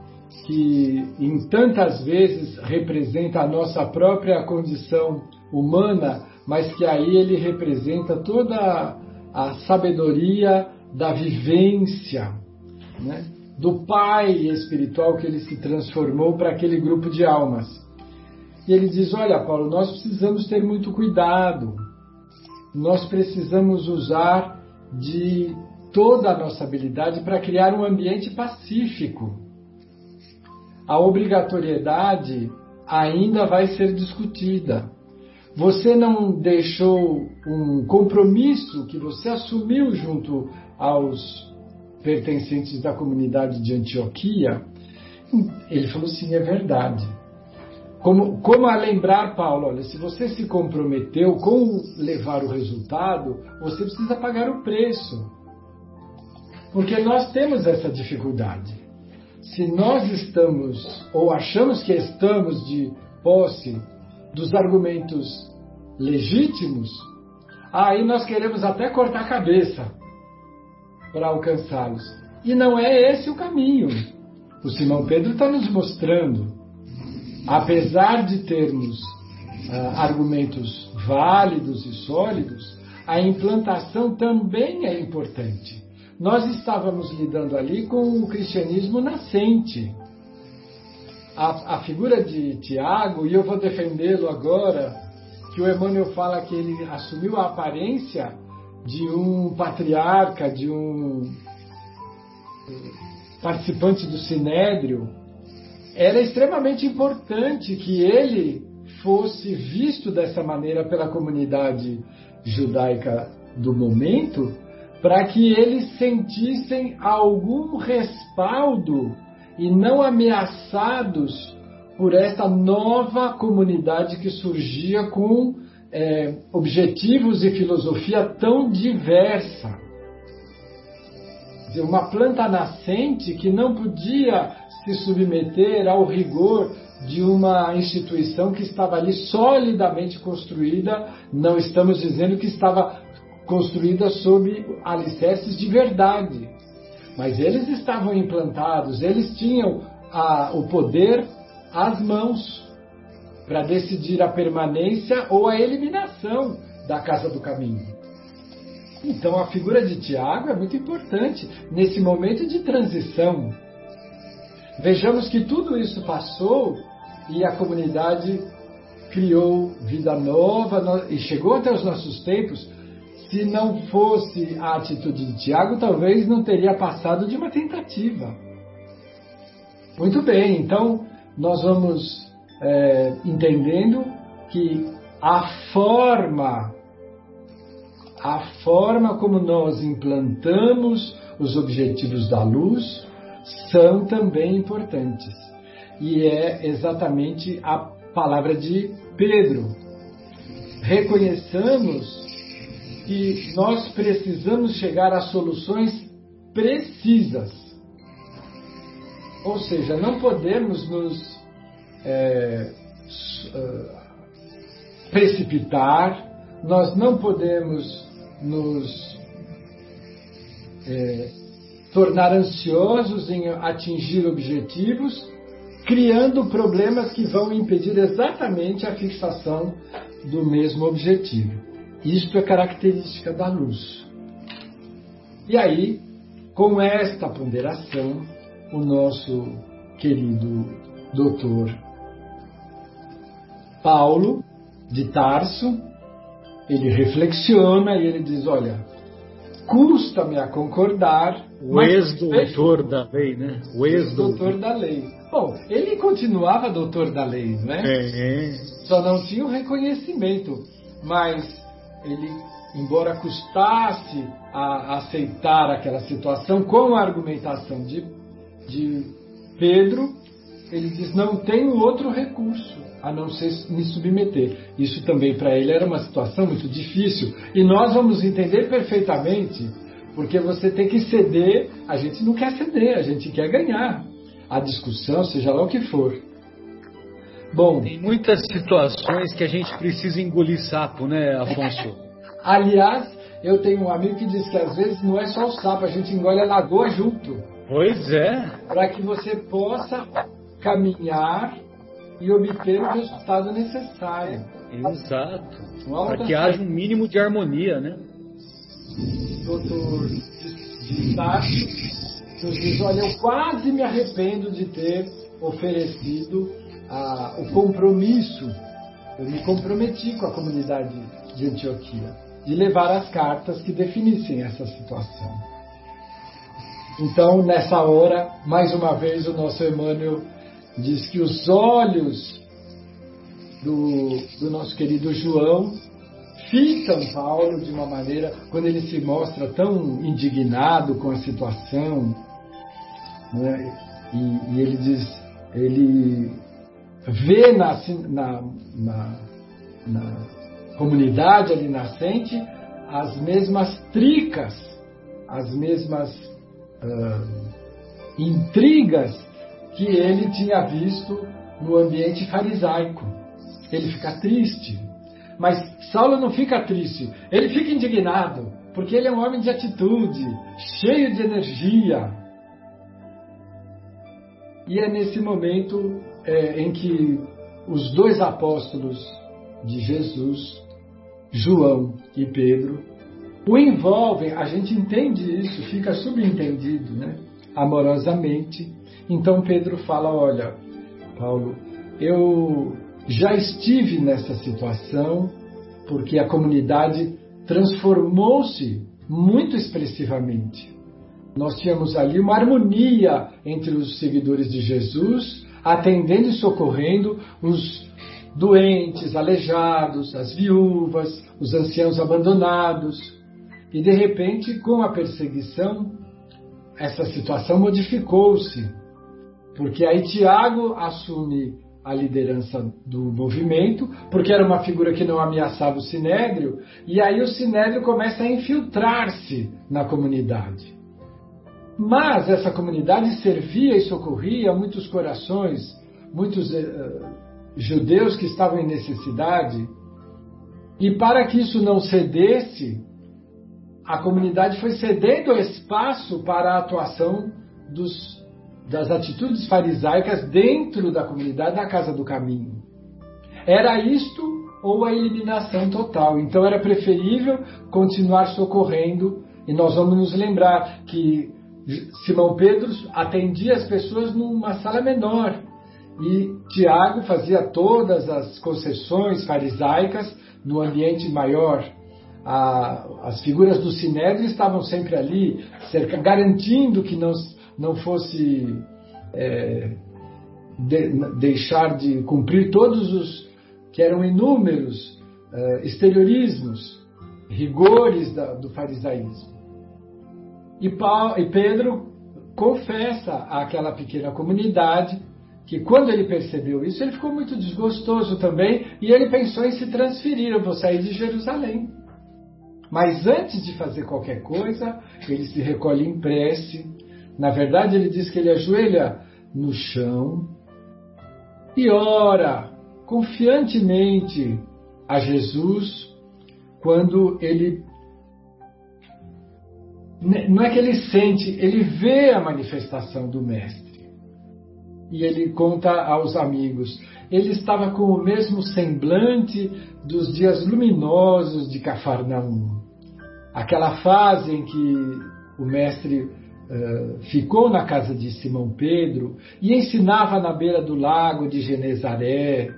que em tantas vezes representa a nossa própria condição humana, mas que aí ele representa toda a sabedoria da vivência, né? do pai espiritual que ele se transformou para aquele grupo de almas. E ele diz: Olha, Paulo, nós precisamos ter muito cuidado, nós precisamos usar de toda a nossa habilidade para criar um ambiente pacífico. A obrigatoriedade ainda vai ser discutida. Você não deixou um compromisso que você assumiu junto aos pertencentes da comunidade de Antioquia, ele falou sim, é verdade. Como, como a lembrar, Paulo, olha, se você se comprometeu com levar o resultado, você precisa pagar o preço. Porque nós temos essa dificuldade. Se nós estamos, ou achamos que estamos de posse dos argumentos legítimos, aí nós queremos até cortar a cabeça para alcançá-los. E não é esse o caminho. O Simão Pedro está nos mostrando, apesar de termos uh, argumentos válidos e sólidos, a implantação também é importante. Nós estávamos lidando ali com o cristianismo nascente. A, a figura de Tiago, e eu vou defendê-lo agora, que o Emmanuel fala que ele assumiu a aparência de um patriarca, de um participante do sinédrio, era extremamente importante que ele fosse visto dessa maneira pela comunidade judaica do momento, para que eles sentissem algum respaldo e não ameaçados por esta nova comunidade que surgia com é, objetivos e filosofia tão diversa. Uma planta nascente que não podia se submeter ao rigor de uma instituição que estava ali solidamente construída, não estamos dizendo que estava construída sob alicerces de verdade, mas eles estavam implantados, eles tinham a, o poder às mãos para decidir a permanência ou a eliminação da casa do caminho. Então a figura de Tiago é muito importante nesse momento de transição. Vejamos que tudo isso passou e a comunidade criou vida nova e chegou até os nossos tempos. Se não fosse a atitude de Tiago, talvez não teria passado de uma tentativa. Muito bem, então nós vamos é, entendendo que a forma, a forma como nós implantamos os objetivos da luz são também importantes. E é exatamente a palavra de Pedro. Reconheçamos que nós precisamos chegar a soluções precisas. Ou seja, não podemos nos é, precipitar, nós não podemos nos é, tornar ansiosos em atingir objetivos, criando problemas que vão impedir exatamente a fixação do mesmo objetivo. Isto é característica da luz. E aí, com esta ponderação, o nosso querido doutor Paulo de Tarso, ele reflexiona e ele diz: Olha, custa-me a concordar. O ex-doutor da lei, né? O ex-doutor da lei. Bom, ele continuava doutor da lei, não é? É. Só não tinha o reconhecimento, mas ele, embora custasse a aceitar aquela situação com a argumentação de, de Pedro, ele diz: não tenho outro recurso a não ser me submeter. Isso também para ele era uma situação muito difícil. E nós vamos entender perfeitamente, porque você tem que ceder. A gente não quer ceder, a gente quer ganhar a discussão, seja lá o que for. Bom, tem muitas situações que a gente precisa engolir sapo, né, Afonso? Aliás, eu tenho um amigo que diz que às vezes não é só o sapo, a gente engole a lagoa junto. Pois é. Para que você possa caminhar e obter o resultado necessário. Exato. Para que haja um mínimo de harmonia, né? Doutor de Tacho nos diz, olha, eu quase me arrependo de ter oferecido ah, o compromisso, eu me comprometi com a comunidade de Antioquia, de levar as cartas que definissem essa situação. Então, nessa hora, mais uma vez, o nosso Emmanuel diz que os olhos do, do nosso querido João fitam Paulo de uma maneira, quando ele se mostra tão indignado com a situação, né? e, e, ele diz, ele vê na, na, na, na comunidade ali nascente as mesmas tricas, as mesmas uh, intrigas que ele tinha visto no ambiente farisaico. Ele fica triste. Mas Saulo não fica triste, ele fica indignado, porque ele é um homem de atitude, cheio de energia. E é nesse momento é, em que os dois apóstolos de Jesus, João e Pedro, o envolvem, a gente entende isso, fica subentendido, né? amorosamente, então Pedro fala: Olha, Paulo, eu já estive nessa situação porque a comunidade transformou-se muito expressivamente. Nós tínhamos ali uma harmonia entre os seguidores de Jesus, atendendo e socorrendo os doentes, aleijados, as viúvas, os anciãos abandonados. E de repente, com a perseguição, essa situação modificou-se, porque aí Tiago assume a liderança do movimento, porque era uma figura que não ameaçava o sinédrio, e aí o sinédrio começa a infiltrar-se na comunidade. Mas essa comunidade servia e socorria muitos corações, muitos uh, judeus que estavam em necessidade, e para que isso não cedesse, a comunidade foi cedendo espaço para a atuação dos das atitudes farisaicas dentro da comunidade da Casa do Caminho. Era isto ou a eliminação total. Então era preferível continuar socorrendo, e nós vamos nos lembrar que Simão Pedro atendia as pessoas numa sala menor e Tiago fazia todas as concessões farisaicas no ambiente maior. as figuras do Sinédrio estavam sempre ali, cerca, garantindo que não não fosse é, de, deixar de cumprir todos os que eram inúmeros é, exteriorismos, rigores da, do farisaísmo. E, Paulo, e Pedro confessa àquela pequena comunidade que quando ele percebeu isso, ele ficou muito desgostoso também e ele pensou em se transferir. Eu vou sair de Jerusalém. Mas antes de fazer qualquer coisa, ele se recolhe em prece, na verdade, ele diz que ele ajoelha no chão e ora confiantemente a Jesus quando ele. Não é que ele sente, ele vê a manifestação do Mestre. E ele conta aos amigos. Ele estava com o mesmo semblante dos dias luminosos de Cafarnaum. Aquela fase em que o Mestre ficou na casa de Simão Pedro e ensinava na beira do lago de Genezaré.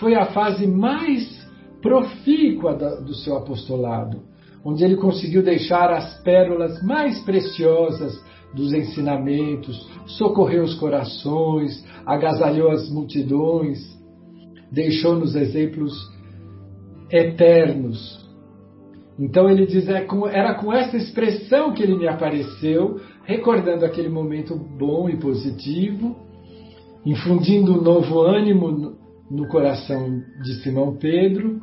Foi a fase mais profícua do seu apostolado, onde ele conseguiu deixar as pérolas mais preciosas dos ensinamentos, socorreu os corações, agasalhou as multidões, deixou-nos exemplos eternos. Então ele diz: é era com essa expressão que ele me apareceu, recordando aquele momento bom e positivo, infundindo um novo ânimo no coração de Simão Pedro,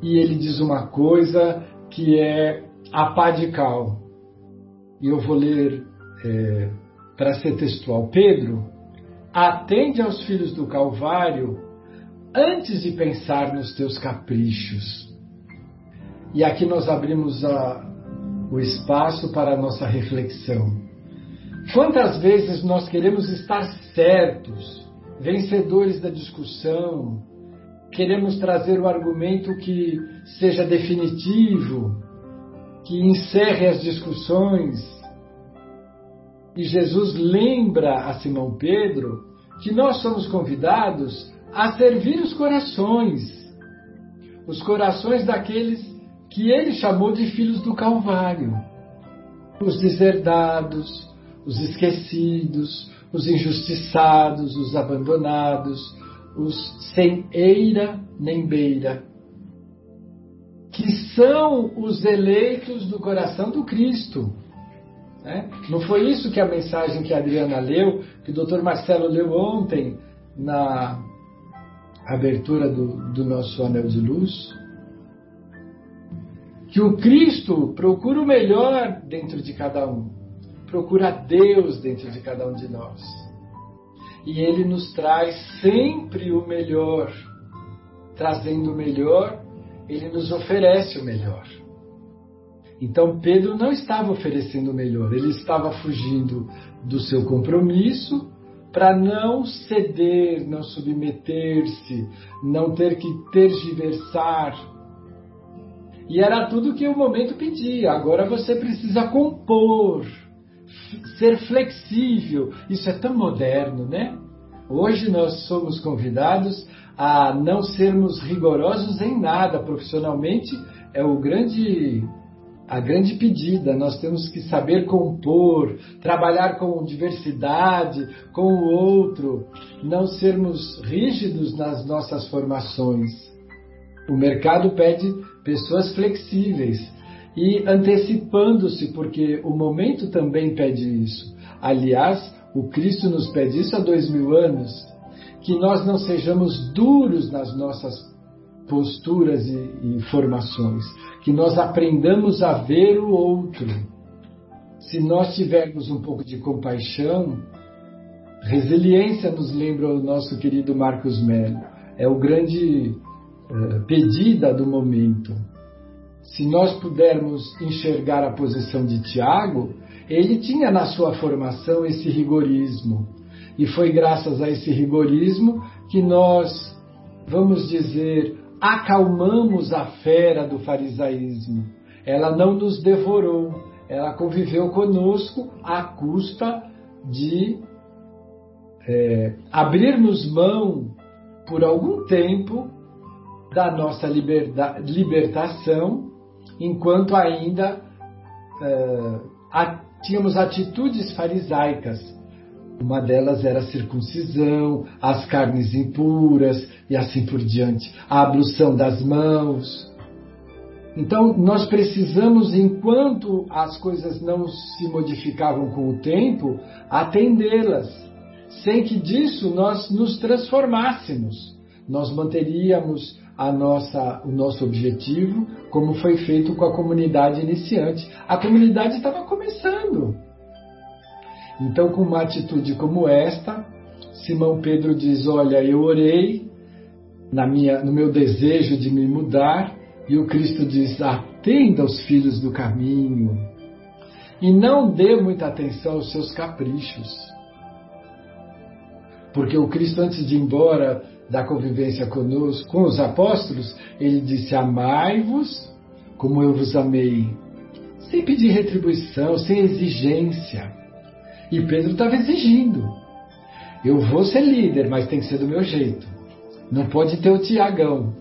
e ele diz uma coisa que é a pá de cal. E eu vou ler é, para ser textual. Pedro, atende aos filhos do Calvário antes de pensar nos teus caprichos. E aqui nós abrimos a, o espaço para a nossa reflexão. Quantas vezes nós queremos estar certos, vencedores da discussão, queremos trazer o argumento que seja definitivo, que encerre as discussões. E Jesus lembra a Simão Pedro que nós somos convidados a servir os corações, os corações daqueles que ele chamou de filhos do Calvário. Os deserdados, os esquecidos, os injustiçados, os abandonados, os sem eira nem beira, que são os eleitos do coração do Cristo. Né? Não foi isso que a mensagem que a Adriana leu, que o doutor Marcelo leu ontem na abertura do, do nosso anel de luz? Que o Cristo procura o melhor dentro de cada um, procura Deus dentro de cada um de nós. E Ele nos traz sempre o melhor. Trazendo o melhor, Ele nos oferece o melhor. Então Pedro não estava oferecendo o melhor, ele estava fugindo do seu compromisso para não ceder, não submeter-se, não ter que tergiversar e era tudo que o momento pedia. Agora você precisa compor, ser flexível. Isso é tão moderno, né? Hoje nós somos convidados a não sermos rigorosos em nada profissionalmente. É o grande a grande pedida. Nós temos que saber compor, trabalhar com diversidade, com o outro, não sermos rígidos nas nossas formações. O mercado pede pessoas flexíveis e antecipando-se, porque o momento também pede isso. Aliás, o Cristo nos pede isso há dois mil anos, que nós não sejamos duros nas nossas posturas e, formações, que nós aprendamos a ver o outro. Se nós tivermos um pouco de compaixão, resiliência nos lembra o nosso querido Marcos Melo, é o grande uh, pedida do momento. Se nós pudermos enxergar a posição de Tiago, ele tinha na sua formação esse rigorismo. E foi graças a esse rigorismo que nós, vamos dizer, acalmamos a fera do farisaísmo. Ela não nos devorou, ela conviveu conosco à custa de é, abrirmos mão por algum tempo da nossa liberda, libertação, enquanto ainda é, a, tínhamos atitudes farisaicas uma delas era a circuncisão, as carnes impuras e assim por diante, a ablução das mãos. Então, nós precisamos, enquanto as coisas não se modificavam com o tempo, atendê-las, sem que disso nós nos transformássemos. Nós manteríamos a nossa, o nosso objetivo, como foi feito com a comunidade iniciante. A comunidade estava começando. Então, com uma atitude como esta, Simão Pedro diz: Olha, eu orei na minha, no meu desejo de me mudar, e o Cristo diz: Atenda aos filhos do caminho e não dê muita atenção aos seus caprichos. Porque o Cristo, antes de ir embora da convivência conosco, com os apóstolos, ele disse: Amai-vos como eu vos amei, sem pedir retribuição, sem exigência. E Pedro estava exigindo. Eu vou ser líder, mas tem que ser do meu jeito. Não pode ter o Tiagão.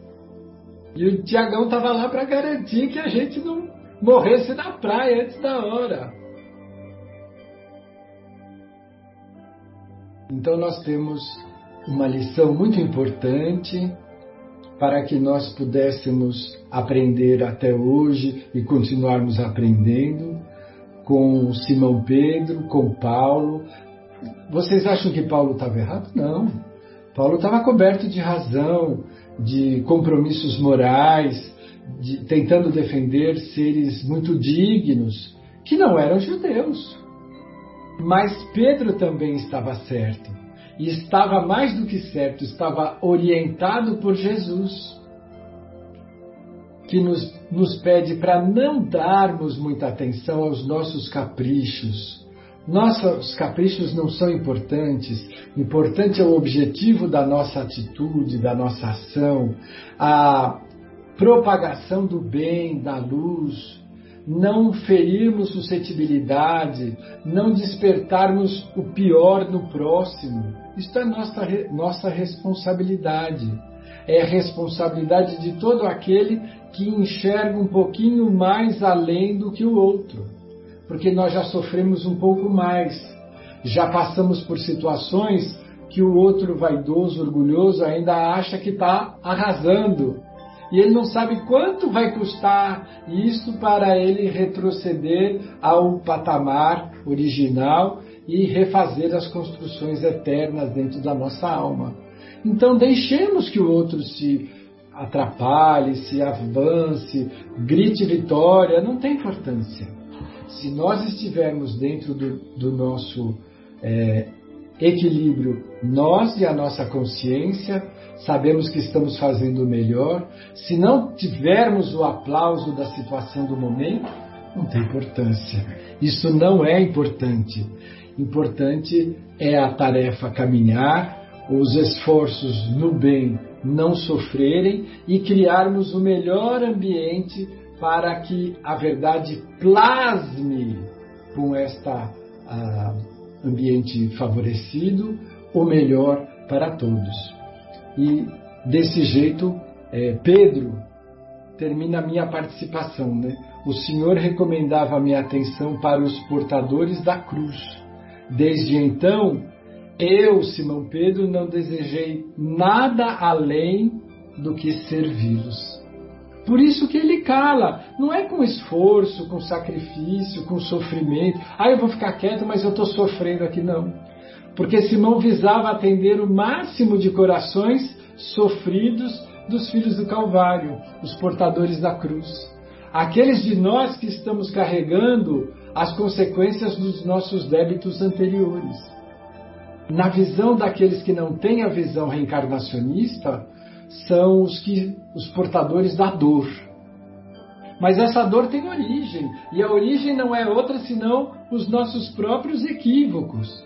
E o Tiagão estava lá para garantir que a gente não morresse na praia antes da hora. Então nós temos uma lição muito importante para que nós pudéssemos aprender até hoje e continuarmos aprendendo com Simão Pedro, com Paulo. Vocês acham que Paulo estava errado? Não. Paulo estava coberto de razão, de compromissos morais, de, tentando defender seres muito dignos, que não eram judeus. Mas Pedro também estava certo. E estava mais do que certo, estava orientado por Jesus que nos, nos pede para não darmos muita atenção aos nossos caprichos. Nossos caprichos não são importantes, importante é o objetivo da nossa atitude, da nossa ação, a propagação do bem, da luz, não ferirmos suscetibilidade, não despertarmos o pior no próximo. Isso é nossa, nossa responsabilidade. É responsabilidade de todo aquele que enxerga um pouquinho mais além do que o outro, porque nós já sofremos um pouco mais, já passamos por situações que o outro vaidoso, orgulhoso, ainda acha que está arrasando. E ele não sabe quanto vai custar isso para ele retroceder ao patamar original e refazer as construções eternas dentro da nossa alma. Então deixemos que o outro se atrapalhe, se avance, grite vitória, não tem importância. Se nós estivermos dentro do, do nosso é, equilíbrio, nós e a nossa consciência, sabemos que estamos fazendo o melhor. Se não tivermos o aplauso da situação do momento, não tem importância. Isso não é importante. Importante é a tarefa caminhar, os esforços no bem não sofrerem e criarmos o melhor ambiente para que a verdade plasme com esta uh, ambiente favorecido o melhor para todos. E desse jeito, é, Pedro termina a minha participação, né? O Senhor recomendava minha atenção para os portadores da cruz. Desde então, eu, Simão Pedro, não desejei nada além do que servi-los. Por isso que ele cala. Não é com esforço, com sacrifício, com sofrimento. Ah, eu vou ficar quieto, mas eu estou sofrendo aqui. Não. Porque Simão visava atender o máximo de corações sofridos dos filhos do Calvário, os portadores da cruz. Aqueles de nós que estamos carregando as consequências dos nossos débitos anteriores. Na visão daqueles que não têm a visão reencarnacionista, são os que os portadores da dor. Mas essa dor tem origem, e a origem não é outra senão os nossos próprios equívocos.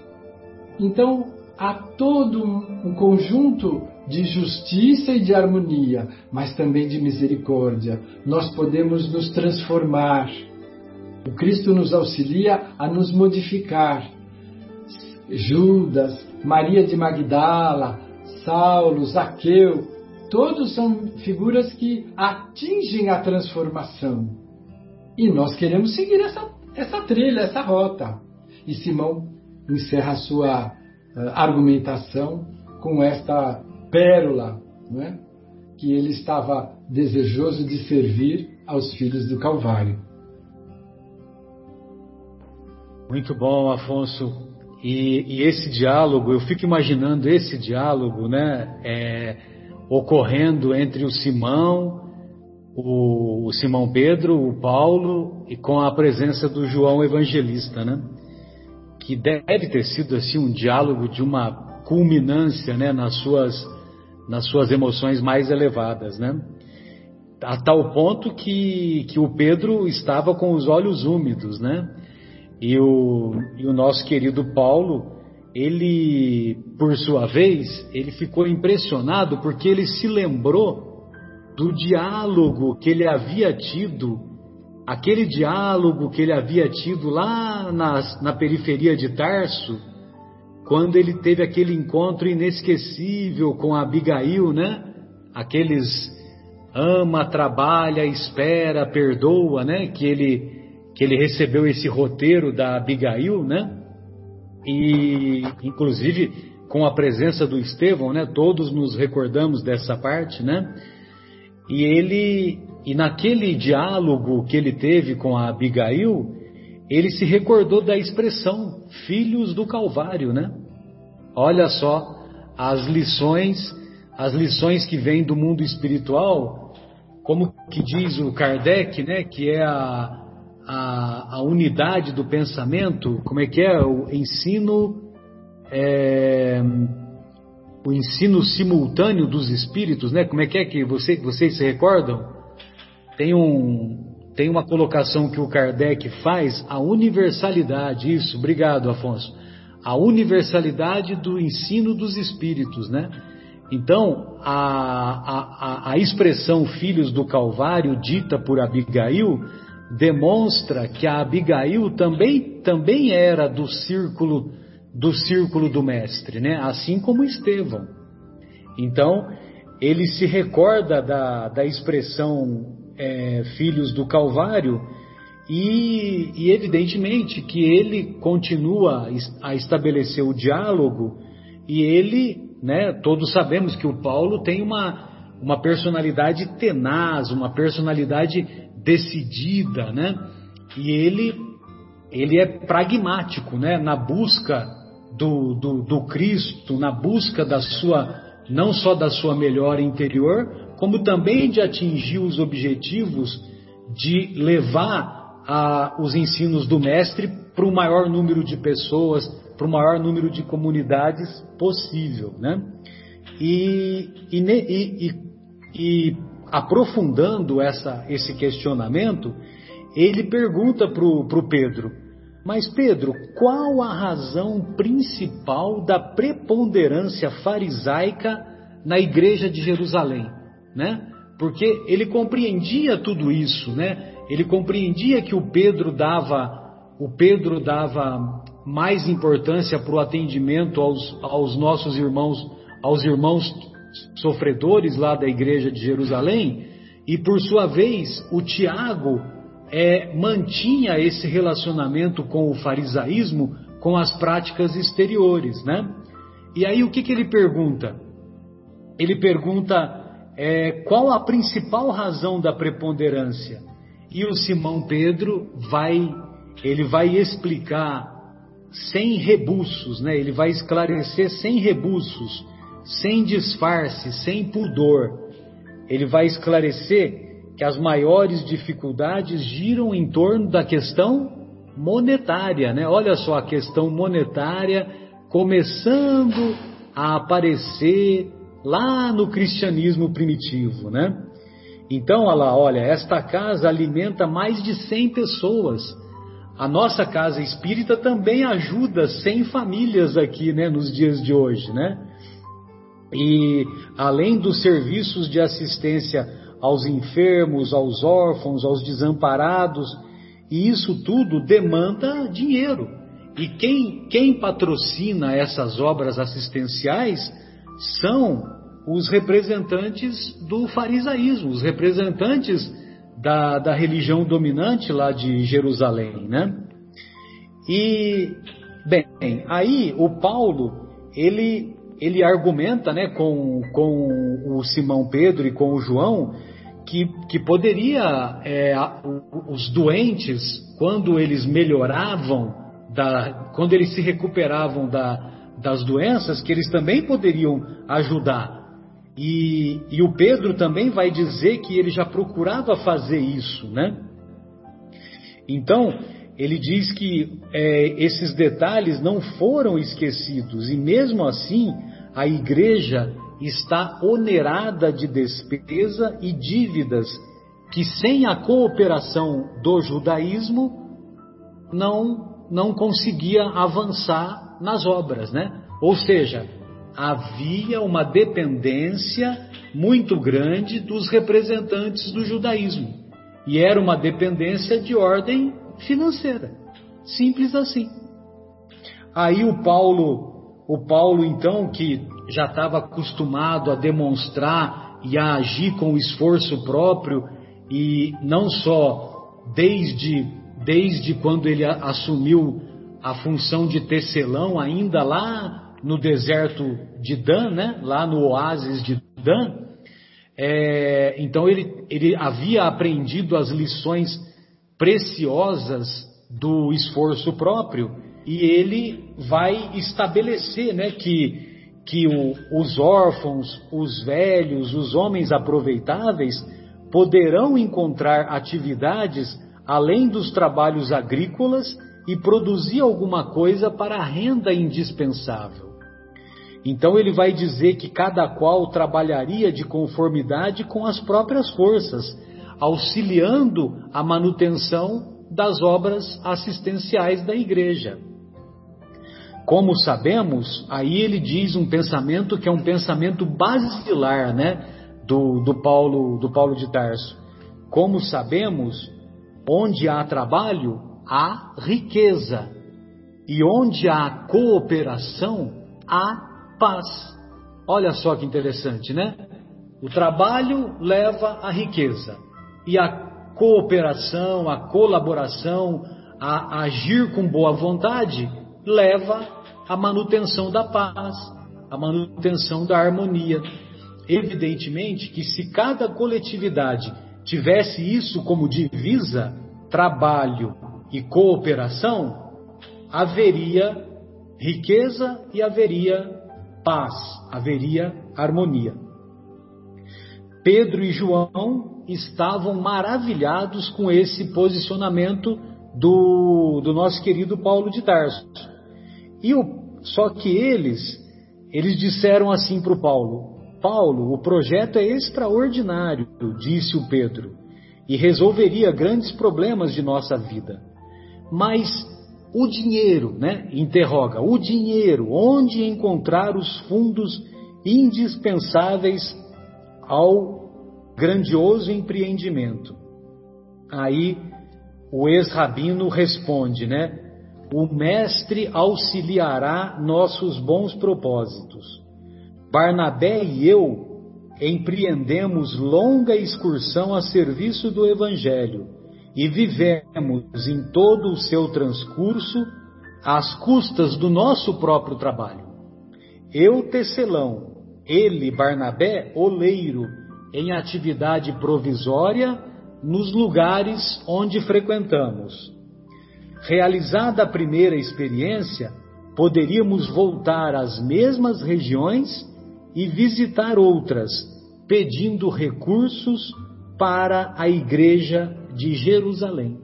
Então, há todo um conjunto de justiça e de harmonia, mas também de misericórdia. Nós podemos nos transformar. O Cristo nos auxilia a nos modificar. Judas, Maria de Magdala, Saulo, Zaqueu, todos são figuras que atingem a transformação. E nós queremos seguir essa, essa trilha, essa rota. E Simão encerra a sua uh, argumentação com esta pérola, não é? que ele estava desejoso de servir aos filhos do Calvário. Muito bom, Afonso. E, e, esse diálogo, eu fico imaginando esse diálogo, né, é, ocorrendo entre o Simão, o, o, Simão Pedro, o Paulo e com a presença do João Evangelista, né, que deve ter sido assim um diálogo de uma culminância, né, nas suas nas suas emoções mais elevadas, né, a tal ponto que que o Pedro estava com os olhos úmidos, né? E o, e o nosso querido Paulo, ele, por sua vez, ele ficou impressionado porque ele se lembrou do diálogo que ele havia tido, aquele diálogo que ele havia tido lá na, na periferia de Tarso, quando ele teve aquele encontro inesquecível com Abigail, né? Aqueles ama, trabalha, espera, perdoa, né? Que ele que ele recebeu esse roteiro da Abigail, né? E inclusive com a presença do Estevão, né? Todos nos recordamos dessa parte, né? E ele e naquele diálogo que ele teve com a Abigail, ele se recordou da expressão filhos do Calvário, né? Olha só as lições, as lições que vêm do mundo espiritual, como que diz o Kardec, né, que é a, a, a unidade do pensamento, como é que é? O ensino, é, o ensino simultâneo dos espíritos, né? Como é que é que você, vocês se recordam? Tem um, tem uma colocação que o Kardec faz, a universalidade, isso, obrigado Afonso, a universalidade do ensino dos espíritos, né? Então, a, a, a expressão filhos do Calvário, dita por Abigail, demonstra que a Abigail também, também era do círculo do círculo do mestre, né? Assim como Estevão. Então ele se recorda da, da expressão é, filhos do Calvário e, e evidentemente que ele continua a estabelecer o diálogo e ele, né? Todos sabemos que o Paulo tem uma uma personalidade tenaz, uma personalidade decidida, né? E ele, ele é pragmático, né? Na busca do, do, do Cristo, na busca da sua, não só da sua melhora interior, como também de atingir os objetivos de levar a, os ensinos do Mestre para o maior número de pessoas, para o maior número de comunidades possível, né? E, e, e, e aprofundando essa, esse questionamento, ele pergunta para o Pedro: Mas Pedro, qual a razão principal da preponderância farisaica na igreja de Jerusalém? Né? Porque ele compreendia tudo isso, né? Ele compreendia que o Pedro dava, o Pedro dava mais importância para o atendimento aos, aos nossos irmãos, aos irmãos sofredores lá da igreja de Jerusalém, e por sua vez o Tiago é, mantinha esse relacionamento com o farisaísmo com as práticas exteriores, né? E aí o que, que ele pergunta? Ele pergunta é, qual a principal razão da preponderância? E o Simão Pedro vai, ele vai explicar sem rebuços, né? Ele vai esclarecer sem rebuços, sem disfarce, sem pudor. Ele vai esclarecer que as maiores dificuldades giram em torno da questão monetária, né? Olha só a questão monetária começando a aparecer lá no cristianismo primitivo, né? Então, olha lá, olha, esta casa alimenta mais de 100 pessoas. A nossa casa espírita também ajuda 100 famílias aqui, né, nos dias de hoje, né? E além dos serviços de assistência aos enfermos, aos órfãos, aos desamparados, e isso tudo demanda dinheiro. E quem, quem patrocina essas obras assistenciais são os representantes do farisaísmo, os representantes da, da religião dominante lá de Jerusalém, né? E, bem, aí o Paulo, ele, ele argumenta, né, com, com o Simão Pedro e com o João, que, que poderia, é, os doentes, quando eles melhoravam, da, quando eles se recuperavam da, das doenças, que eles também poderiam ajudar. E, e o Pedro também vai dizer que ele já procurava fazer isso, né? Então, ele diz que é, esses detalhes não foram esquecidos, e mesmo assim, a igreja está onerada de despesa e dívidas que sem a cooperação do judaísmo não não conseguia avançar nas obras, né? Ou seja, havia uma dependência muito grande dos representantes do judaísmo. E era uma dependência de ordem financeira. Simples assim. Aí o Paulo, o Paulo então que já estava acostumado a demonstrar e a agir com esforço próprio e não só desde desde quando ele assumiu a função de tecelão ainda lá no deserto de Dan, né? lá no oásis de Dan, é, então ele, ele havia aprendido as lições preciosas do esforço próprio e ele vai estabelecer né, que que o, os órfãos, os velhos, os homens aproveitáveis poderão encontrar atividades além dos trabalhos agrícolas e produzir alguma coisa para a renda indispensável. Então ele vai dizer que cada qual trabalharia de conformidade com as próprias forças, auxiliando a manutenção das obras assistenciais da igreja. Como sabemos, aí ele diz um pensamento que é um pensamento basilar, né, do, do Paulo do Paulo de Tarso. Como sabemos, onde há trabalho há riqueza e onde há cooperação há paz. Olha só que interessante, né? O trabalho leva à riqueza e a cooperação, a colaboração, a agir com boa vontade leva a manutenção da paz, a manutenção da harmonia. Evidentemente que se cada coletividade tivesse isso como divisa, trabalho e cooperação, haveria riqueza e haveria paz, haveria harmonia. Pedro e João estavam maravilhados com esse posicionamento do, do nosso querido Paulo de Tarso. E o, só que eles, eles disseram assim para o Paulo: Paulo, o projeto é extraordinário, disse o Pedro, e resolveria grandes problemas de nossa vida. Mas o dinheiro, né? Interroga, o dinheiro, onde encontrar os fundos indispensáveis ao grandioso empreendimento? Aí o ex-rabino responde, né? O Mestre auxiliará nossos bons propósitos. Barnabé e eu empreendemos longa excursão a serviço do Evangelho e vivemos em todo o seu transcurso às custas do nosso próprio trabalho. Eu, tecelão, ele, Barnabé, oleiro, em atividade provisória nos lugares onde frequentamos. Realizada a primeira experiência, poderíamos voltar às mesmas regiões e visitar outras, pedindo recursos para a igreja de Jerusalém.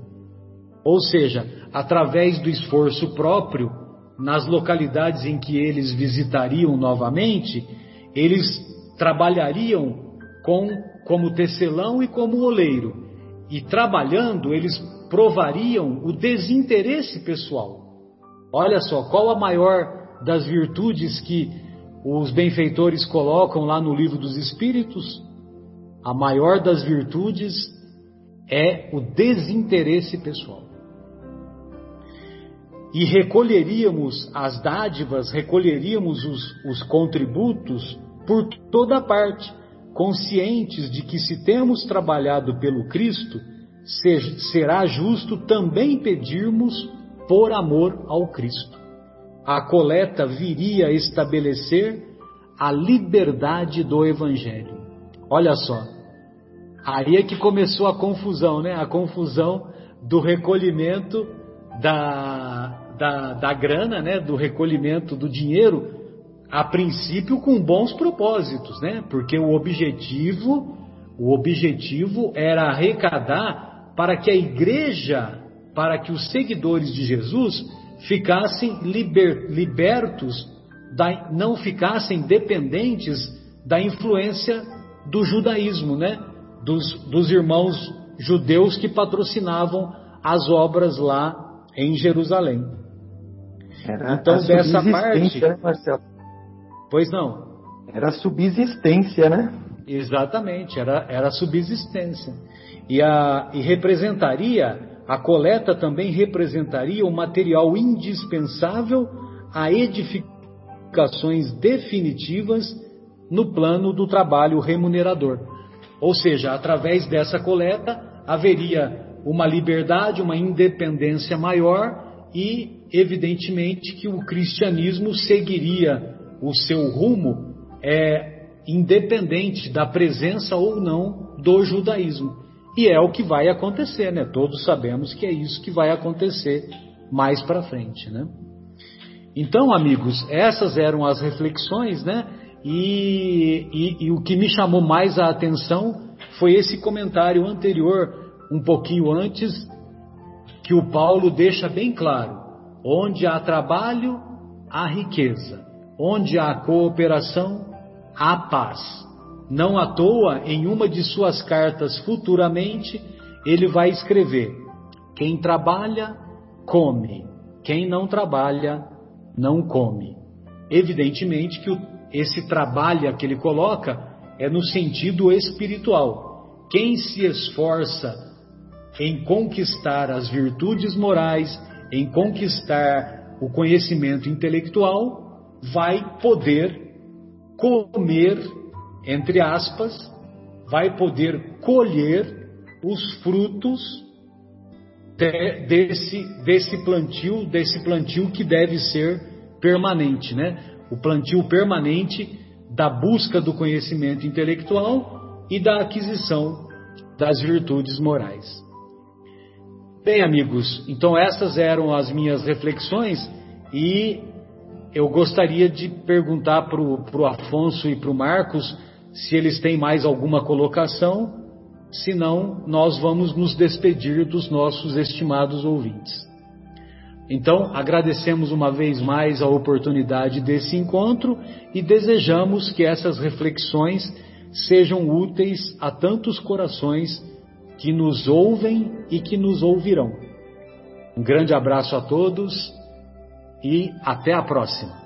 Ou seja, através do esforço próprio, nas localidades em que eles visitariam novamente, eles trabalhariam com como tecelão e como oleiro. E trabalhando, eles provariam o desinteresse pessoal. Olha só, qual a maior das virtudes que os benfeitores colocam lá no livro dos Espíritos? A maior das virtudes é o desinteresse pessoal. E recolheríamos as dádivas, recolheríamos os, os contributos por toda parte, conscientes de que se temos trabalhado pelo Cristo, será justo também pedirmos por amor ao Cristo. A coleta viria a estabelecer a liberdade do Evangelho. Olha só, aí é que começou a confusão, né? A confusão do recolhimento da, da, da grana, né? Do recolhimento do dinheiro, a princípio com bons propósitos, né? Porque o objetivo, o objetivo era arrecadar para que a igreja para que os seguidores de Jesus ficassem liber, libertos, da, não ficassem dependentes da influência do judaísmo, né? Dos, dos irmãos judeus que patrocinavam as obras lá em Jerusalém. Era então, dessa parte. Né, Marcelo? Pois não. Era subsistência, né? Exatamente, era, era subsistência. E, a, e representaria a coleta também representaria o material indispensável a edificações definitivas no plano do trabalho remunerador. Ou seja, através dessa coleta haveria uma liberdade, uma independência maior e, evidentemente, que o cristianismo seguiria o seu rumo é, independente da presença ou não do judaísmo. E é o que vai acontecer, né? Todos sabemos que é isso que vai acontecer mais para frente, né? Então, amigos, essas eram as reflexões, né? E, e, e, o que me chamou mais a atenção foi esse comentário anterior, um pouquinho antes, que o Paulo deixa bem claro: onde há trabalho, há riqueza, onde há cooperação, há paz. Não à toa, em uma de suas cartas futuramente, ele vai escrever: Quem trabalha, come. Quem não trabalha, não come. Evidentemente que o, esse trabalha que ele coloca é no sentido espiritual. Quem se esforça em conquistar as virtudes morais, em conquistar o conhecimento intelectual, vai poder comer entre aspas, vai poder colher os frutos de, desse, desse plantio, desse plantio que deve ser permanente, né? O plantio permanente da busca do conhecimento intelectual e da aquisição das virtudes morais. Bem, amigos, então essas eram as minhas reflexões e eu gostaria de perguntar para o Afonso e para o Marcos se eles têm mais alguma colocação, senão nós vamos nos despedir dos nossos estimados ouvintes. Então, agradecemos uma vez mais a oportunidade desse encontro e desejamos que essas reflexões sejam úteis a tantos corações que nos ouvem e que nos ouvirão. Um grande abraço a todos e até a próxima.